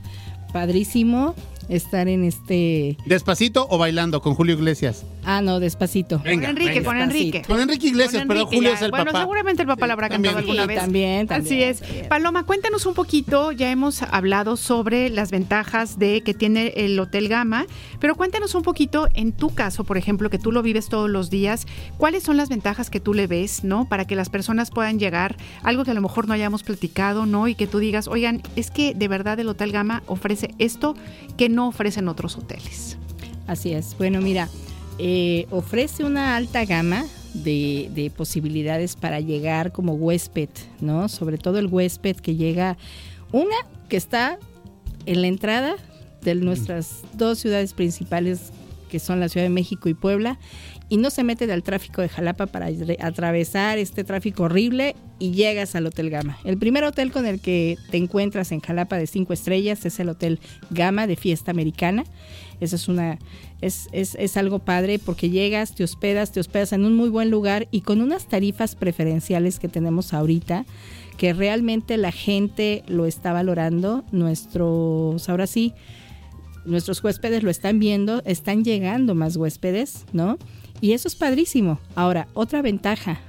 padrísimo estar en este... ¿Despacito o bailando con Julio Iglesias? Ah, no, despacito. Venga, Con Enrique, venga. con Enrique. Con Enrique Iglesias, Con pero Julio ya. es el bueno, papá. seguramente el papá lo habrá También. cantado alguna Sí, vez. también, también, Así es. Paloma, cuéntanos un poquito, ya hemos hablado sobre las ventajas de que tiene el Hotel Gama, pero cuéntanos un poquito en tu caso, por ejemplo, que tú lo vives todos los días, ¿cuáles son las ventajas que tú le ves, ¿no? Para que las personas puedan llegar, algo que a lo mejor no hayamos platicado, ¿no? Y que tú digas, oigan, es que de verdad el Hotel Gama ofrece esto que no ofrecen otros hoteles. Así es. Bueno, mira, eh, ofrece una alta gama de posibilidades para llegar como huésped, ¿no? Sobre todo el huésped que llega, una que está en la entrada de nuestras dos ciudades principales, que son la Ciudad de México y Puebla, y no se mete del tráfico de Jalapa para atravesar este tráfico horrible y llegas al Hotel Gama. El primer hotel con el que te encuentras en Jalapa de cinco estrellas es el Hotel Gama de Fiesta Americana. Eso es una es, es, es algo padre porque llegas, te hospedas, te hospedas en un muy buen lugar y con unas tarifas preferenciales que tenemos ahorita que realmente la gente lo está valorando. Nuestros, ahora sí, nuestros huéspedes lo están viendo, están llegando más huéspedes, ¿no? Y eso es padrísimo. Ahora, otra ventaja,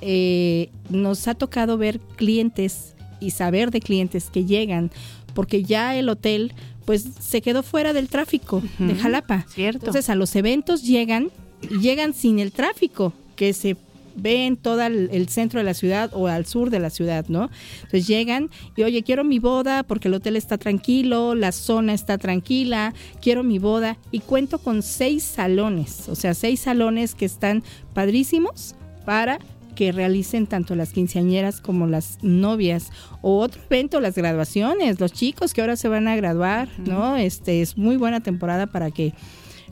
eh, nos ha tocado ver clientes y saber de clientes que llegan, porque ya el hotel pues se quedó fuera del tráfico de Jalapa. Cierto. Entonces a los eventos llegan y llegan sin el tráfico que se ven todo el, el centro de la ciudad o al sur de la ciudad, ¿no? Entonces llegan y, oye, quiero mi boda porque el hotel está tranquilo, la zona está tranquila, quiero mi boda. Y cuento con seis salones, o sea, seis salones que están padrísimos para que realicen tanto las quinceañeras como las novias o otro evento, las graduaciones, los chicos que ahora se van a graduar, ¿no? Este es muy buena temporada para que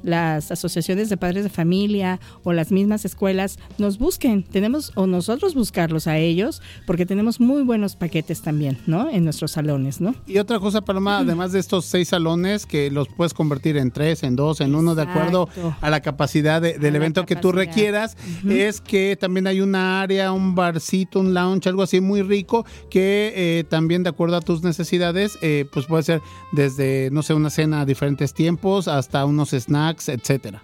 las asociaciones de padres de familia o las mismas escuelas nos busquen, tenemos o nosotros buscarlos a ellos porque tenemos muy buenos paquetes también, ¿no? En nuestros salones, ¿no? Y otra cosa, Paloma, además de estos seis salones que los puedes convertir en tres, en dos, en uno, de acuerdo a la capacidad de- del evento que tú requieras, es que también hay una área, un barcito, un lounge, algo así muy rico, que eh, también de acuerdo a tus necesidades, eh, pues puede ser desde, no sé, una cena a diferentes tiempos hasta unos snacks, etcétera.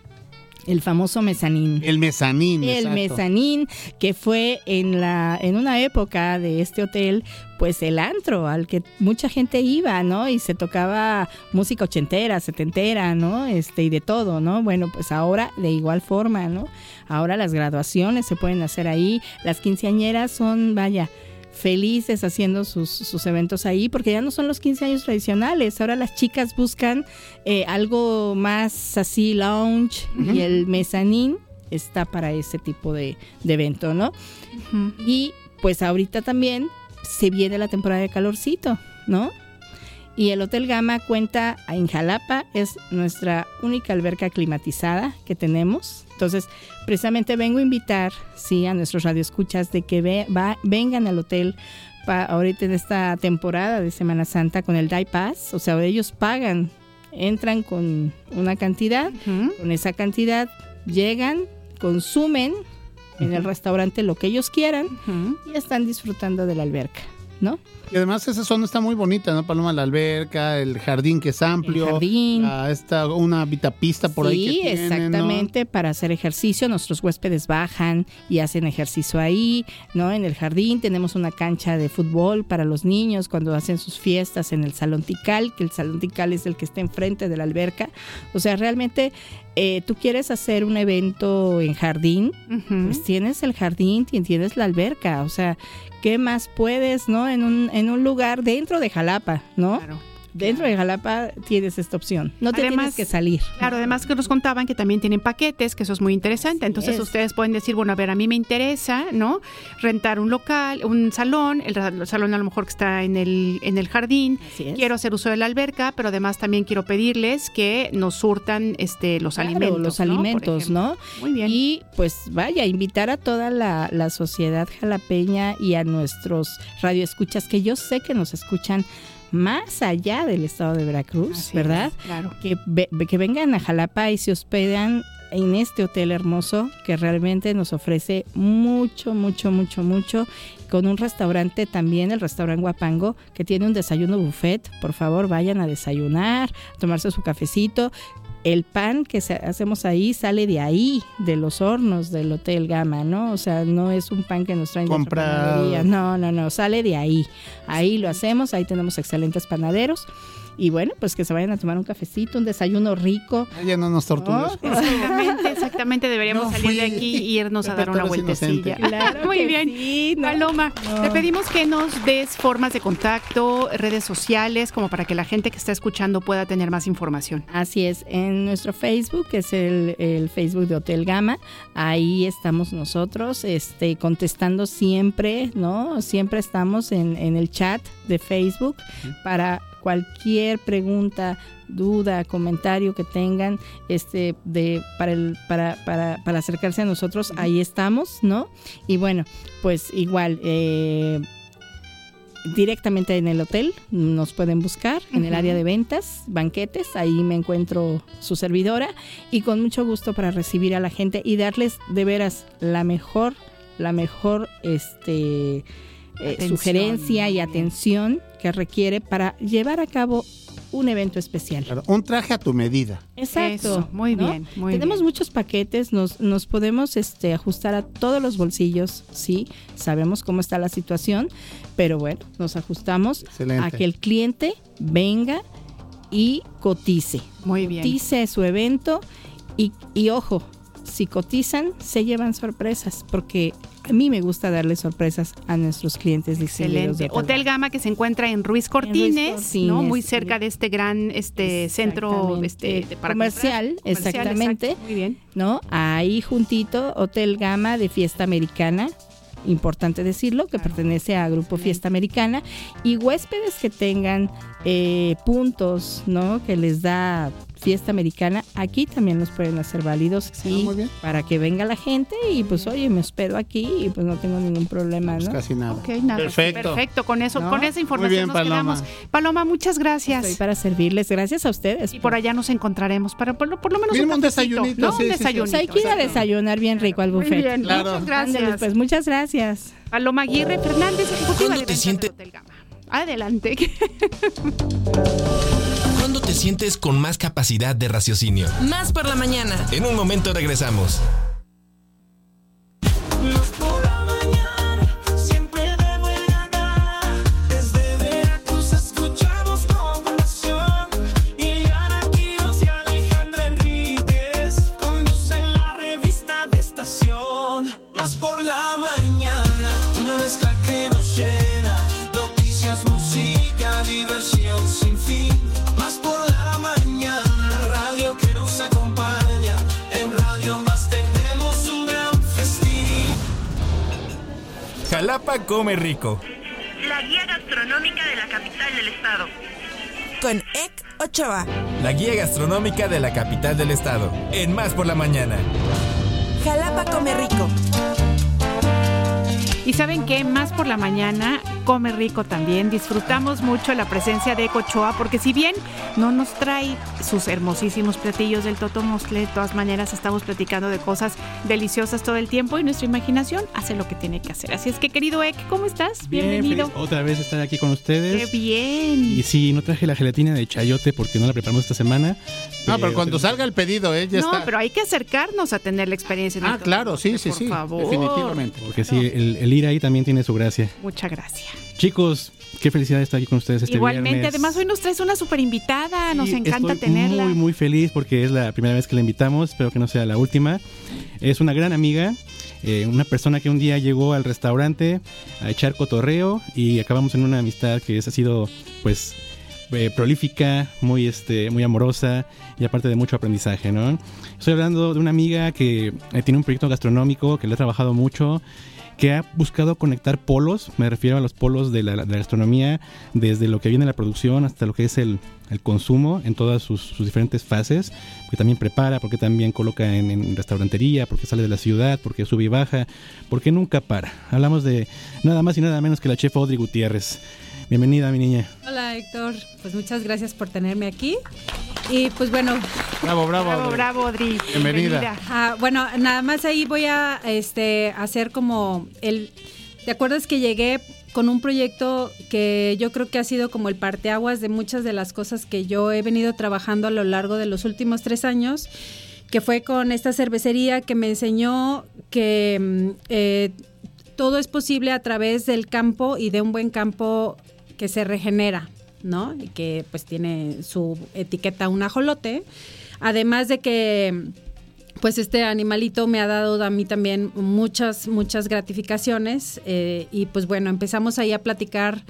El famoso mezanín. El mezanín, El exacto. mezanín, que fue en la en una época de este hotel, pues el antro al que mucha gente iba, ¿no? Y se tocaba música ochentera, setentera, ¿no? Este y de todo, ¿no? Bueno, pues ahora de igual forma, ¿no? Ahora las graduaciones se pueden hacer ahí, las quinceañeras son, vaya, felices haciendo sus, sus eventos ahí, porque ya no son los 15 años tradicionales, ahora las chicas buscan eh, algo más así lounge y el mezanín está para ese tipo de, de evento, ¿no? Y pues ahorita también se viene la temporada de calorcito, ¿no? Y el Hotel Gama cuenta en Jalapa, es nuestra única alberca climatizada que tenemos. Entonces, precisamente vengo a invitar, sí, a nuestros radioescuchas de que ve- va- vengan al hotel pa- ahorita en esta temporada de Semana Santa con el Day Pass. O sea, ellos pagan, entran con una cantidad, con esa cantidad llegan, consumen en el restaurante lo que ellos quieran y están disfrutando de la alberca, ¿no? Y además esa zona está muy bonita, ¿no, Paloma? La alberca, el jardín que es amplio. jardín. la- esta, una vitapista por ahí sí, exactamente, para hacer ejercicio. Nuestros huéspedes bajan y hacen ejercicio ahí, ¿no? En el jardín tenemos una cancha de fútbol para los niños cuando hacen sus fiestas en el Salón Tical, que el Salón Tical es el que está enfrente de la alberca. O sea, realmente eh, tú quieres hacer un evento en jardín, pues tienes el jardín, y tienes la alberca. O sea, ¿qué más puedes, no? En un, en un lugar dentro de Jalapa, ¿no? Dentro de Jalapa tienes esta opción. No te Además- tienes que salir. Claro, además que nos contaban que también tienen paquetes, que eso es muy interesante. Entonces es. ustedes pueden decir, bueno, a ver, a mí me interesa, ¿no? Rentar un local, un salón, el, salón a lo mejor que está en el, en el jardín. Quiero hacer uso de la alberca, pero además también quiero pedirles que nos surtan este los Claro, alimentos. los ¿no? Alimentos. ¿no? Muy bien. Y pues vaya, invitar a toda la, la sociedad jalapeña y a nuestros radioescuchas que yo sé que nos escuchan más allá del estado de Veracruz, Así ¿verdad? es, claro. Que, que vengan a Jalapa y se hospedan en este hotel hermoso que realmente nos ofrece mucho, mucho, mucho, mucho. Con un restaurante también, el restaurante Guapango, que tiene un desayuno buffet. Por favor, vayan a desayunar, a tomarse su cafecito. El pan que hacemos ahí sale de ahí, de los hornos del Hotel Gama, ¿no? O sea, no es un pan que nos traen Comprado. panadería. No, no, no, sale de ahí. Ahí lo hacemos, ahí tenemos excelentes panaderos. Y bueno, pues que se vayan a tomar un cafecito, un desayuno rico. Ya no nos tortugas. ¿no? Exactamente, exactamente. Deberíamos No salir de aquí y irnos a dar una vueltecilla. Claro Muy bien. sí, no. Paloma, No. te pedimos que nos des formas de contacto, redes sociales, como para que la gente que está escuchando pueda tener más información. Así es, en nuestro Facebook, que es el, el Facebook de Hotel Gama, ahí estamos nosotros, este, contestando siempre, ¿no? Siempre estamos en, en el chat de Facebook para cualquier pregunta, duda, comentario que tengan, este, de, para el, para, para, para acercarse a nosotros, ahí estamos, ¿no? Y bueno, pues igual, eh, directamente en el hotel, nos pueden buscar en el área de ventas, banquetes, ahí me encuentro su servidora y con mucho gusto para recibir a la gente y darles de veras la mejor, la mejor este eh, sugerencia y atención que requiere para llevar a cabo un evento especial. Claro, un traje a tu medida. Exacto. Eso, muy ¿no? bien, muy Tenemos bien. muchos paquetes, nos, nos podemos este, ajustar a todos los bolsillos, sí, sabemos cómo está la situación, pero bueno, nos ajustamos Excelente. a que el cliente venga y cotice. Muy bien. Cotice su evento y, y ojo, si cotizan, se llevan sorpresas, porque a mí me gusta darle sorpresas a nuestros clientes Excelente. de Hotel Gama que se encuentra en Ruiz Cortines, Cortines, ¿no? Muy cerca de este gran este centro este, para comercial, comprar. Comercial, exactamente. exacto. Muy bien. ¿No? Ahí juntito, Hotel Gama de Fiesta Americana. Importante decirlo, que pertenece a Grupo Fiesta Americana. Y huéspedes que tengan eh, puntos, ¿no? Que les da Fiesta Americana, aquí también los pueden hacer válidos. y para que venga la gente y pues, oye, me hospedo aquí y pues no tengo ningún problema, ¿no? Pues casi nada. Perfecto. Perfecto, con eso, ¿No? con esa información bien, nos Paloma. quedamos. Paloma, muchas gracias. Estoy para servirles. Gracias a ustedes. Y por allá nos encontraremos para por lo, por lo menos un cafecito, desayunito, ¿no? sí, un sí, sí. desayunito. Pues hay que ir a desayunar bien rico al Muy buffet. bien, muchas gracias. Ándale, pues muchas gracias. Paloma Aguirre Fernández, ejecutiva ¿Cuándo de te del Hotel Gama. Adelante. ¿Cuándo te sientes con más capacidad de raciocinio? Más por la mañana. En un momento regresamos. Jalapa come rico. La guía gastronómica de la capital del estado. Con Ek Ochoa. La guía gastronómica de la capital del estado. En Más por la mañana. Jalapa come rico. Y saben qué, más por la mañana come rico también. Disfrutamos mucho la presencia de Ecochoa porque si bien no nos trae sus hermosísimos platillos del Toto Moscle, de todas maneras estamos platicando de cosas deliciosas todo el tiempo y nuestra imaginación hace lo que tiene que hacer. Así es que querido Ek, ¿cómo estás? Bien, Bienvenido. feliz otra vez estar aquí con ustedes. Qué bien. Y sí, no traje la gelatina de chayote porque no la preparamos esta semana. Ah, pero cuando salga el pedido, ¿eh? Ya no, está. pero hay que acercarnos a tener la experiencia. Ah, claro, sí, sí, por sí. favor. Definitivamente. Porque sí, el, el ir ahí también tiene su gracia. Muchas gracias. Chicos, qué felicidad estar aquí con ustedes este Igualmente, viernes. además hoy nos traes una super invitada, nos Sí, encanta estoy tenerla. Muy, muy feliz porque es la primera vez que la invitamos. Espero que no sea la última. Es una gran amiga, eh, una persona que un día llegó al restaurante a echar cotorreo y acabamos en una amistad que es- ha sido, pues, eh, prolífica, muy, este, muy amorosa y aparte de mucho aprendizaje, ¿no? Estoy hablando de una amiga que eh, tiene un proyecto gastronómico que le ha trabajado mucho que ha buscado conectar polos, me refiero a los polos de la, de la gastronomía, desde lo que viene la producción hasta lo que es el, el consumo en todas sus, diferentes fases, porque también prepara, porque también coloca en, en restaurantería, porque sale de la ciudad, porque sube y baja, porque nunca para. Hablamos de nada más y nada menos que la chef Audrey Gutiérrez. Bienvenida, mi niña. Hola Héctor, pues muchas gracias por tenerme aquí. Y pues bueno, Bravo, bravo. Bravo, Audrey. bravo, Audrey. Bienvenida. ah, bueno, nada más ahí voy a este, hacer como el... ¿Te acuerdas que llegué con un proyecto que yo creo que ha sido como el parteaguas de muchas de las cosas que yo he venido trabajando a lo largo de los últimos tres años? que fue con esta cervecería que me enseñó que mm, eh, todo es posible a través del campo y de un buen campo que se regenera, ¿no? Y que pues tiene su etiqueta un ajolote. Además de que pues este animalito me ha dado a mí también muchas, muchas gratificaciones. eh, y pues bueno, empezamos ahí a platicar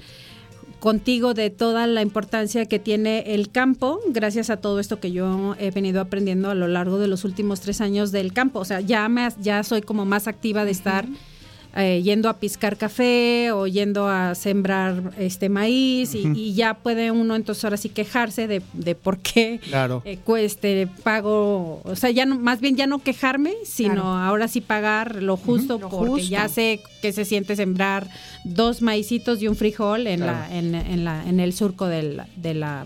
contigo de toda la importancia que tiene el campo, gracias a todo esto que yo he venido aprendiendo a lo largo de los últimos tres años del campo. O sea, ya, me, ya soy como más activa de estar eh, yendo a piscar café o yendo a sembrar este maíz y, y ya puede uno entonces ahora sí quejarse de, de por qué Claro. eh, cueste pago, o sea, ya no, más bien ya no quejarme, sino Claro. ahora sí pagar lo justo, lo porque justo. ya sé que se siente sembrar dos maicitos y un frijol en Claro. la, en, en la, en el surco del- de la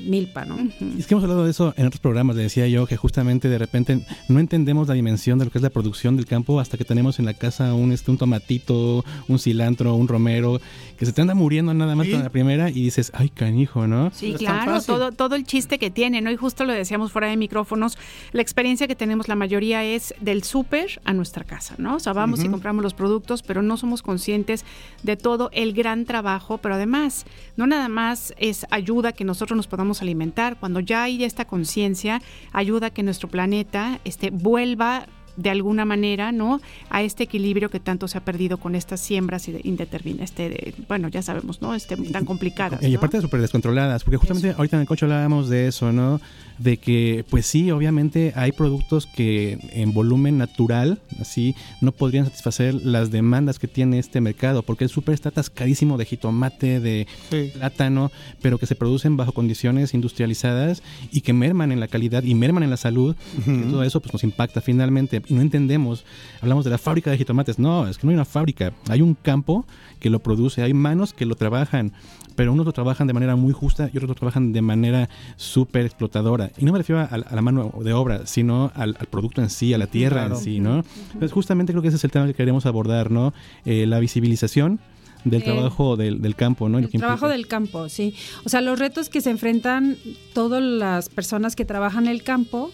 milpa, ¿no? Es que hemos hablado de eso en otros programas, le decía yo, que justamente de repente no entendemos la dimensión de lo que es la producción del campo hasta que tenemos en la casa un, este, un tomatito, un cilantro, un romero, que se te anda muriendo nada más Sí. con la primera y dices, ay, canijo, ¿no? Sí, No claro, todo, todo el chiste que tiene, ¿no? Y justo lo decíamos fuera de micrófonos, la experiencia que tenemos la mayoría es del súper a nuestra casa, ¿no? O sea, vamos y compramos los productos, pero no somos conscientes de todo el gran trabajo, pero además, no nada más es ayuda que nosotros nos podamos alimentar, cuando ya hay esta conciencia, ayuda a que nuestro planeta este, vuelva de alguna manera, ¿no? A este equilibrio que tanto se ha perdido con estas siembras indeterminadas, este, de- bueno, ya sabemos, ¿no? Este, tan complicadas. Y ¿no? aparte súper descontroladas, porque justamente ahorita en el coche hablábamos de eso, ¿no? De que, pues sí, obviamente hay productos que en volumen natural, así, no podrían satisfacer las demandas que tiene este mercado, porque el súper está atascadísimo de jitomate, de plátano, pero que se producen bajo condiciones industrializadas y que merman en la calidad y merman en la salud, que todo eso pues nos impacta finalmente. Y no entendemos, hablamos de la fábrica de jitomates, no, es que no hay una fábrica, hay un campo que lo produce, hay manos que lo trabajan, pero unos lo trabajan de manera muy justa y otros lo trabajan de manera súper explotadora. Y no me refiero a, a la mano de obra, sino al, al producto en sí, a la tierra Claro. en sí, ¿no? Entonces justamente creo que ese es el tema que queremos abordar, ¿no? Eh, la visibilización del Eh, trabajo del, del campo, ¿no? El que trabajo implica. del campo, sí. O sea, los retos que se enfrentan todas las personas que trabajan en el campo.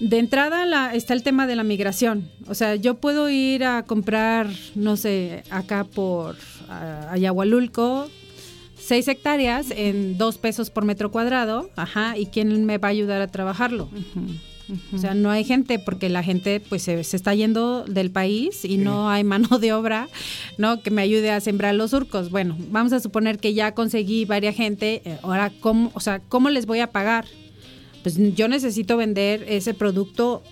De entrada la, está el tema de la migración. O sea, yo puedo ir a comprar, no sé, acá por a- Ayahualulco, seis hectáreas en dos pesos por metro cuadrado. Ajá, ¿y quién me va a ayudar a trabajarlo? O sea, no hay gente porque la gente pues se, se está yendo del país y no hay mano de obra, ¿no? Que me ayude a sembrar los surcos. Bueno, vamos a suponer que ya conseguí varias gente, eh, ahora cómo, o sea, ¿cómo les voy a pagar? Pues yo necesito vender ese producto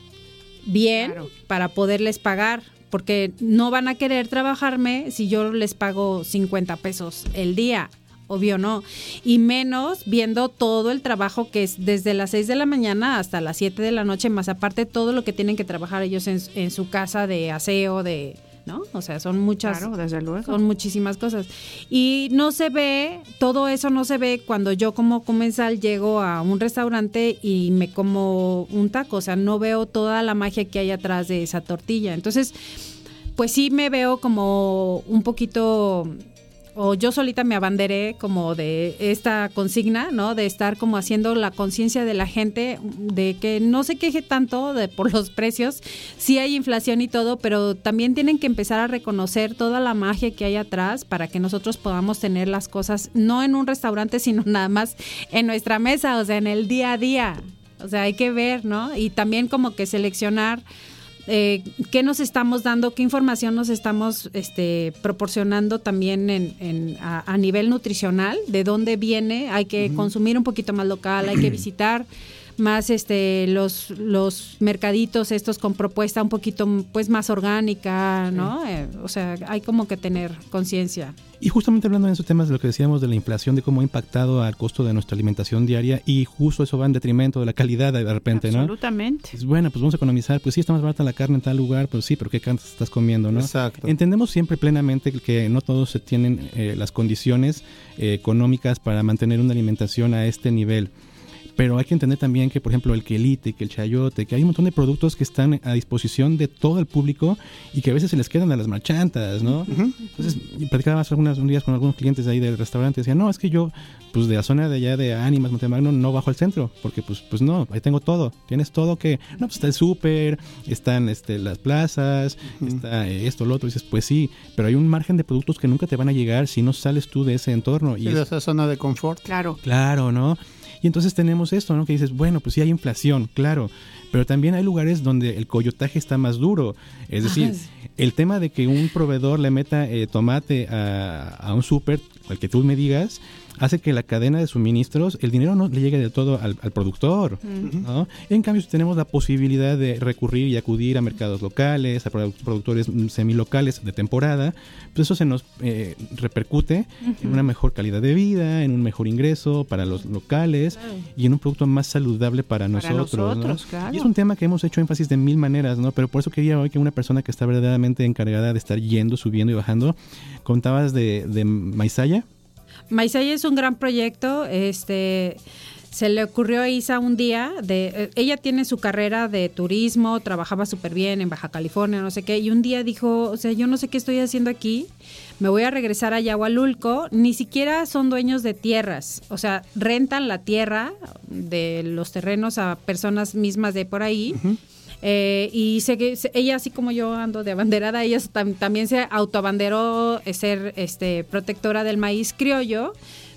bien para poderles pagar, porque no van a querer trabajarme si yo les pago 50 pesos el día. Obvio no. Y menos viendo todo el trabajo que es desde las 6 de la mañana hasta las 7 de la noche, más aparte todo lo que tienen que trabajar ellos en, en su casa de aseo, de, ¿no? O sea, son muchas. Claro, desde luego. Son muchísimas cosas. Y no se ve, todo eso no se ve cuando yo como comensal llego a un restaurante y me como un taco. O sea, no veo toda la magia que hay atrás de esa tortilla. Entonces, pues sí me veo como un poquito o yo solita me abanderé como de esta consigna, ¿no? De estar como haciendo la conciencia de la gente de que no se queje tanto de por los precios. Sí hay inflación y todo, pero también tienen que empezar a reconocer toda la magia que hay atrás para que nosotros podamos tener las cosas no en un restaurante, sino nada más en nuestra mesa, o sea, en el día a día. O sea, hay que ver, ¿no? Y también como que seleccionar eh, qué nos estamos dando, qué información nos estamos este, proporcionando también en, en- a, a nivel nutricional, de dónde viene, hay que consumir un poquito más local, hay que visitar más este los los mercaditos estos con propuesta un poquito pues más orgánica, ¿no? Eh, o sea, hay como que tener conciencia. Y justamente hablando de esos temas de lo que decíamos de la inflación, de cómo ha impactado al costo de nuestra alimentación diaria y justo eso va en detrimento de la calidad de repente, ¿no? Absolutamente. Es bueno, pues vamos a economizar, pues sí, está más barata la carne en tal lugar, pues sí, pero ¿qué carne estás comiendo, no? Exacto. Entendemos siempre plenamente que no todos se tienen eh, las condiciones eh, económicas para mantener una alimentación a este nivel. Pero hay que entender también que, por ejemplo, el quelite, que el chayote, que hay un montón de productos que están a disposición de todo el público y que a veces se les quedan a las marchantas, ¿no? Entonces, y platicaba hace algunos días con algunos clientes de ahí del restaurante, decían, no, es que yo, pues de la zona de allá de Ánimas, Montemagno, no bajo al centro, porque pues, pues no, ahí tengo todo, tienes todo que, no, pues está el súper, están este, las plazas, está esto, lo otro, y dices, pues sí, pero hay un margen de productos que nunca te van a llegar si no sales tú de ese entorno. Y Sí, es- de esa zona de confort. Claro. Claro, ¿no? Y entonces tenemos esto, ¿no? Que dices, bueno, pues sí hay inflación, claro, pero también hay lugares donde el coyotaje está más duro. Es decir, el tema de que un proveedor le meta eh, tomate a, a un súper, al que tú me digas, hace que la cadena de suministros, el dinero no le llegue del todo al, al productor. ¿no? En cambio, si tenemos la posibilidad de recurrir y acudir a mercados locales, a produ- productores mm, semilocales de temporada, pues eso se nos eh, repercute en una mejor calidad de vida, en un mejor ingreso para los locales y en un producto más saludable para, Para nosotros. ¿no? nosotros, claro. Y es un tema que hemos hecho énfasis de mil maneras, ¿no? Pero por eso quería hoy que una persona que está verdaderamente encargada de estar yendo, subiendo y bajando, contabas de, de Maizaya. Maizaya es un gran proyecto, este se le ocurrió a Isa un día de eh, ella tiene su carrera de turismo, trabajaba súper bien en Baja California, no sé qué, y un día dijo, o sea, yo no sé qué estoy haciendo aquí, me voy a regresar a Yahualulco, ni siquiera son dueños de tierras, o sea, rentan la tierra de los terrenos a personas mismas de por ahí. Eh, y sé que ella, así como yo ando de abanderada, ella tam- también se autoabanderó eh, ser este, protectora del maíz criollo,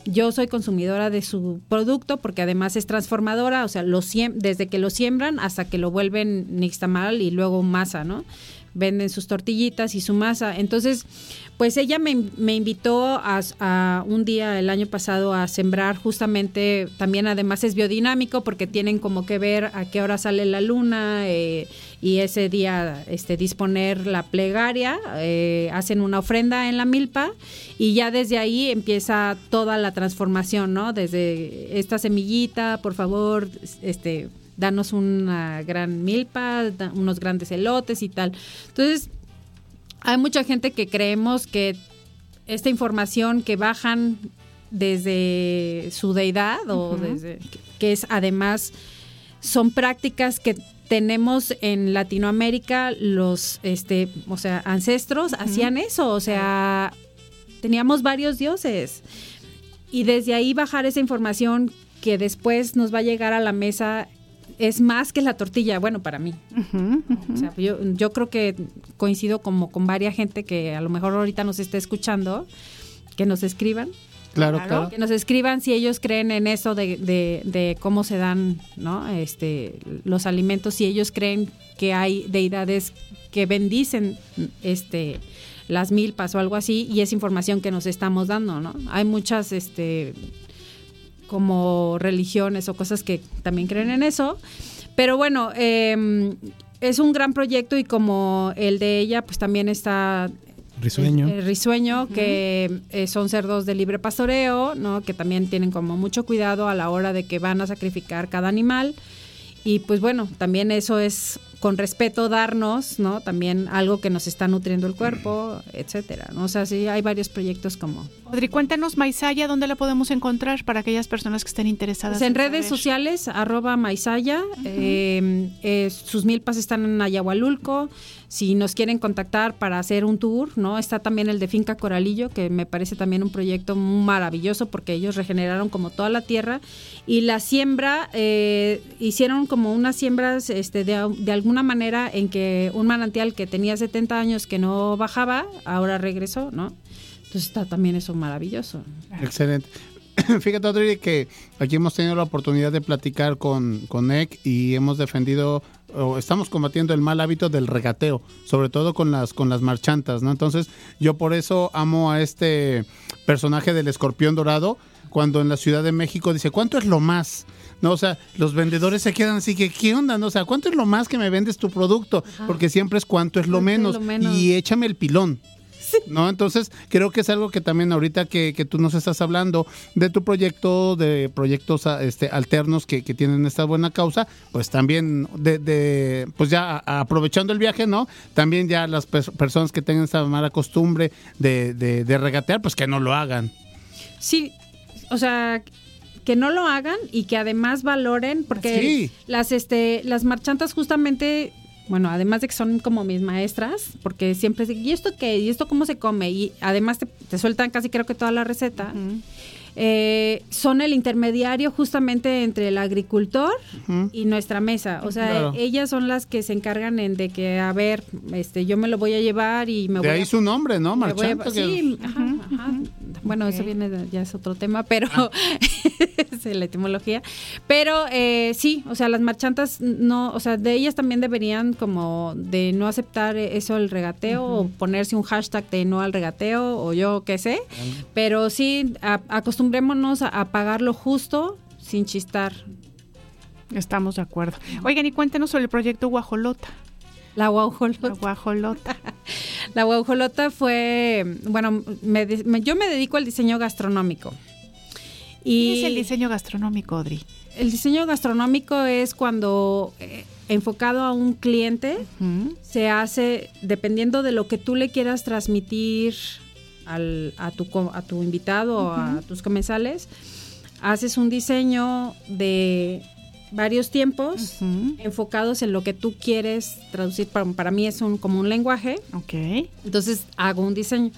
Yo soy consumidora de su producto porque además es transformadora, o sea, lo desde que lo siembran hasta que lo vuelven nixtamal y luego masa, ¿no? Venden sus tortillitas y su masa. Entonces, pues ella me, me invitó a, a un día el año pasado a sembrar justamente, también además es biodinámico porque tienen como que ver a qué hora sale la luna eh, y ese día este, disponer la plegaria, eh, hacen una ofrenda en la milpa y ya desde ahí empieza toda la transformación, ¿no? Desde esta semillita, por favor, este danos una gran milpa, unos grandes elotes y tal. Entonces, hay mucha gente que creemos que esta información que bajan desde su deidad o desde que es además son prácticas que tenemos en Latinoamérica los este o sea ancestros hacían eso o sea teníamos varios dioses. Y desde ahí bajar esa información que después nos va a llegar a la mesa es más que la tortilla, bueno, para mí. O sea, yo, yo creo que coincido como con varias gente que a lo mejor ahorita nos esté escuchando, que nos escriban. Claro, claro. Que nos escriban si ellos creen en eso de, de- de cómo se dan ¿no? este, los alimentos, si ellos creen que hay deidades que bendicen este, las milpas o algo así, y es información que nos estamos dando, ¿no? Hay muchas este, como religiones o cosas que también creen en eso. Pero bueno, eh, es un gran proyecto y como el de ella, pues también está Risueño. el risueño, que eh, son cerdos de libre pastoreo, ¿no? Que también tienen como mucho cuidado a la hora de que van a sacrificar cada animal. Y pues bueno, también eso es con respeto darnos, ¿no? También algo que nos está nutriendo el cuerpo, etcétera, ¿no? O sea, sí hay varios proyectos como Audrey, cuéntanos Maisaya, ¿dónde la podemos encontrar para aquellas personas que estén interesadas? Pues en saber? redes sociales, arroba Maisaya, eh, eh, sus milpas están en Ayahualulco. Si nos quieren contactar para hacer un tour, ¿no? Está también el de Finca Coralillo, que me parece también un proyecto maravilloso porque ellos regeneraron como toda la tierra. Y la siembra, eh, hicieron como unas siembras este, de, de alguna manera en que un manantial que tenía 70 años que no bajaba, ahora regresó, ¿no? Entonces está también eso maravilloso. Excelente. Fíjate, Audrey, que aquí hemos tenido la oportunidad de platicar con, con EC y hemos defendido o estamos combatiendo el mal hábito del regateo, sobre todo con las con las marchantas, ¿no? Entonces, yo por eso amo a este personaje del escorpión dorado cuando en la Ciudad de México dice, "¿Cuánto es lo más?" No, o sea, los vendedores se quedan así que, ¿qué onda? No, o sea, ¿cuánto es lo más que me vendes tu producto? Porque siempre es cuánto es lo ¿Cuánto es menos. lo menos? Y échame el pilón. ¿No? Entonces, creo que es algo que también ahorita que, que tú nos estás hablando de tu proyecto, de proyectos ah, este, alternos que, que tienen esta buena causa, pues también, de, de- pues ya aprovechando el viaje, ¿no? También ya las pers- personas que tengan esta mala costumbre de, de, de regatear, pues que no lo hagan. Sí, o sea, que no lo hagan y que además valoren, porque Sí. las este las marchantas justamente, bueno, además de que son como mis maestras, porque siempre dicen, ¿y esto qué? ¿Y esto cómo se come? Y además te, te sueltan casi creo que toda la receta. Eh, son el intermediario justamente entre el agricultor y nuestra mesa. O sea, Claro. ellas son las que se encargan en de que, a ver, este, yo me lo voy a llevar y me de voy ahí a su nombre, ¿no? a- que- sí, ajá, ajá. Bueno, eso viene de- ya es otro tema, pero es la etimología. Pero eh, sí, o sea, las marchantas no, o sea, de ellas también deberían como de no aceptar eso el regateo o ponerse un hashtag de no al regateo o yo qué sé. Pero sí, a- acostumbrémonos a, a pagar lo justo sin chistar. Estamos de acuerdo. Oigan, y cuéntenos sobre el proyecto Guajolota. La guajolota. La guajolota. La guajolota fue, bueno, me de- me- yo me dedico al diseño gastronómico. ¿Qué es el diseño gastronómico, Audrey? El diseño gastronómico es cuando eh, enfocado a un cliente se hace dependiendo de lo que tú le quieras transmitir al- a, tu, a tu invitado o a tus comensales. Haces un diseño de varios tiempos enfocados en lo que tú quieres traducir. Para, para mí es un, como un lenguaje. Ok. Entonces hago un diseño.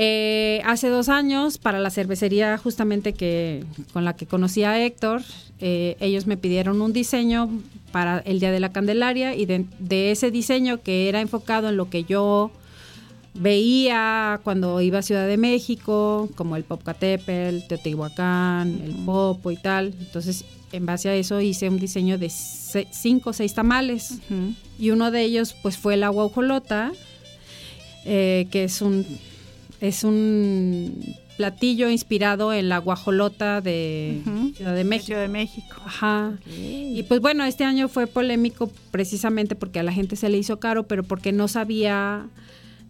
Eh, hace dos años, para la cervecería justamente que con la que conocí a Héctor, eh, ellos me pidieron un diseño para el Día de la Candelaria y de, de ese diseño que era enfocado en lo que yo veía cuando iba a Ciudad de México, como el Popcatépetl, Teotihuacán, el Popo y tal. Entonces, en base a eso hice un diseño de cinco o seis tamales. Y uno de ellos, pues, fue el agua ojolota, eh, que es un, es un platillo inspirado en la guajolota de Ciudad de México. Ciudad de México. Ajá. Y pues bueno, este año fue polémico precisamente porque a la gente se le hizo caro, pero porque no sabía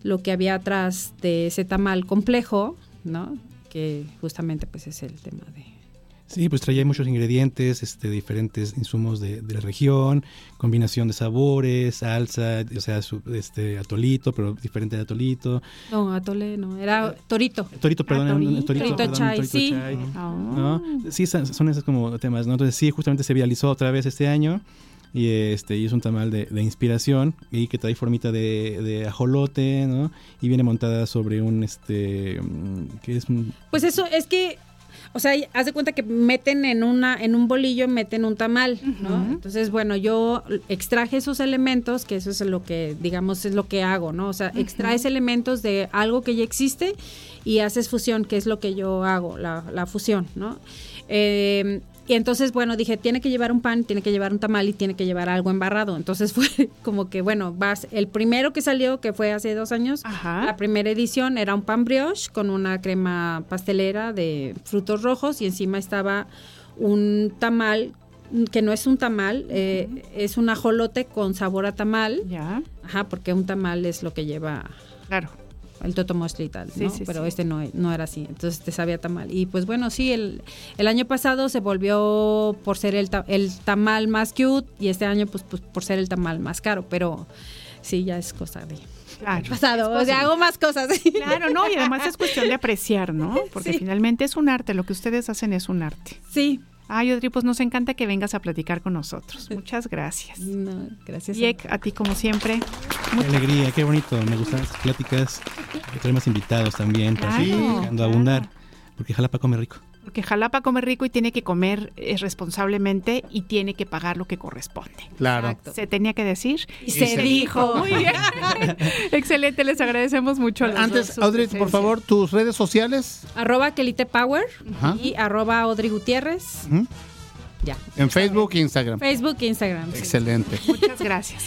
lo que había atrás de ese tamal complejo, ¿no? Que justamente pues es el tema de... Sí, pues traía muchos ingredientes, este, diferentes insumos de, de la región, combinación de sabores, salsa, o sea, su- este, atolito, pero diferente de atolito. No, atole, no, era torito. Torito, perdón, Ah, torito. torito, Torito chai, torito sí. chai. Ah. ¿no? Sí, son, son esos como temas, ¿no? Entonces sí, justamente se viralizó otra vez este año y este y es un tamal de, de inspiración y que trae formita de, de ajolote, ¿no? Y viene montada sobre un, este, mm, que es un... Pues eso es que, o sea, haz de cuenta que meten en una, en un bolillo, meten un tamal, ¿no? Entonces, bueno, yo extraje esos elementos, que eso es lo que, digamos, es lo que hago, ¿no? O sea, extraes elementos de algo que ya existe y haces fusión, que es lo que yo hago, la, la fusión, ¿no? Eh, y entonces, bueno, dije, tiene que llevar un pan, tiene que llevar un tamal y tiene que llevar algo embarrado. Entonces fue como que, bueno, vas, el primero que salió, que fue hace dos años, la primera edición era un pan brioche con una crema pastelera de frutos rojos y encima estaba un tamal que no es un tamal, eh, es un ajolote con sabor a tamal. Ya. Ajá, porque un tamal es lo que lleva. Claro. El totomostli y tal, Sí, ¿no? sí, Pero sí. este no, no era así, entonces te sabía tamal. Y pues bueno, sí, el, el año pasado se volvió por ser el, el tamal más cute y este año pues, pues por ser el tamal más caro, pero sí, ya es cosa de... Claro. Pasado, o sea, hago más cosas. Claro, no, y además es cuestión de apreciar, ¿no? Porque finalmente es un arte, lo que ustedes hacen es un arte. Sí. Ay, Audrey, pues nos encanta que vengas a platicar con nosotros. Muchas gracias. No, gracias. a- Yek, a ti como siempre. Qué alegría, qué bonito, me gustan estas pláticas, que trae más invitados también, para Claro, seguir llegando a abundar, porque Jalapa come rico. Porque Jalapa come rico y tiene que comer eh, responsablemente y tiene que pagar lo que corresponde. Claro. Se tenía que decir Y se dijo. Muy bien. Excelente, les agradecemos mucho. a los Antes, dos Audrey, por favor, tus redes sociales. Arroba Kelite Power Ajá. y arroba Audrey Gutiérrez. Ya. En Facebook e Instagram. Facebook e Instagram. sí. Excelente. Muchas gracias.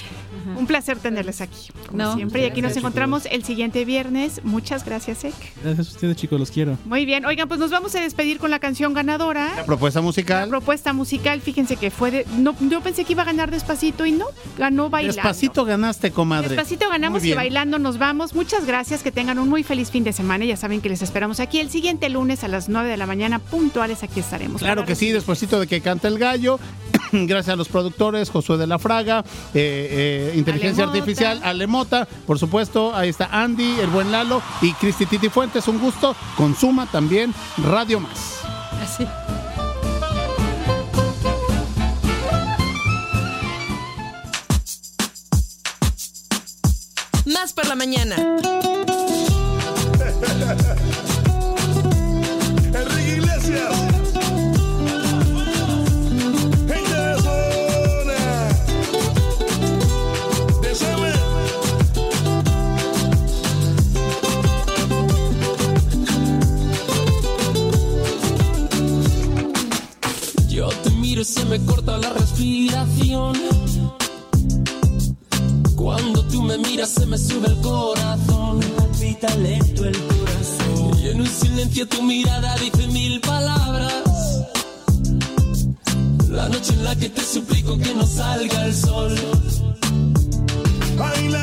Un placer tenerles aquí, como No, siempre. Y aquí nos encontramos el siguiente viernes. Muchas gracias, Ek. Gracias a ustedes, chicos, los quiero. Muy bien. Oigan, pues nos vamos a despedir con la canción ganadora. La propuesta musical. Propuesta musical, fíjense que fue de. No, yo pensé que iba a ganar despacito y no, ganó bailando. Despacito ganaste, comadre. Despacito ganamos y bailando nos vamos. Muchas gracias, que tengan un muy feliz fin de semana. Ya saben que les esperamos aquí el siguiente lunes a las 9 de la mañana, puntuales. Aquí estaremos. Claro que sí, despuesito de que canta el gallo. Gracias a los productores, Josué de la Fraga, eh, eh, Inteligencia Alemota. Artificial, Alemota, por supuesto, ahí está Andy, el buen Lalo y Cristi Titi Fuentes, un gusto. Consuma también Radio Más. Así. Más por la mañana. Enrique Iglesias. Se me corta la respiración. Cuando tú me miras se me sube el corazón. Me palpita lento el corazón. Y en un silencio tu mirada dice mil palabras. La noche en la que te suplico que no salga el sol. Bailando.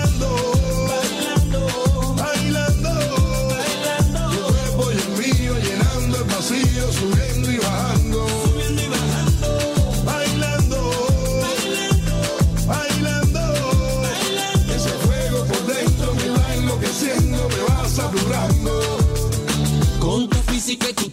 Con tu física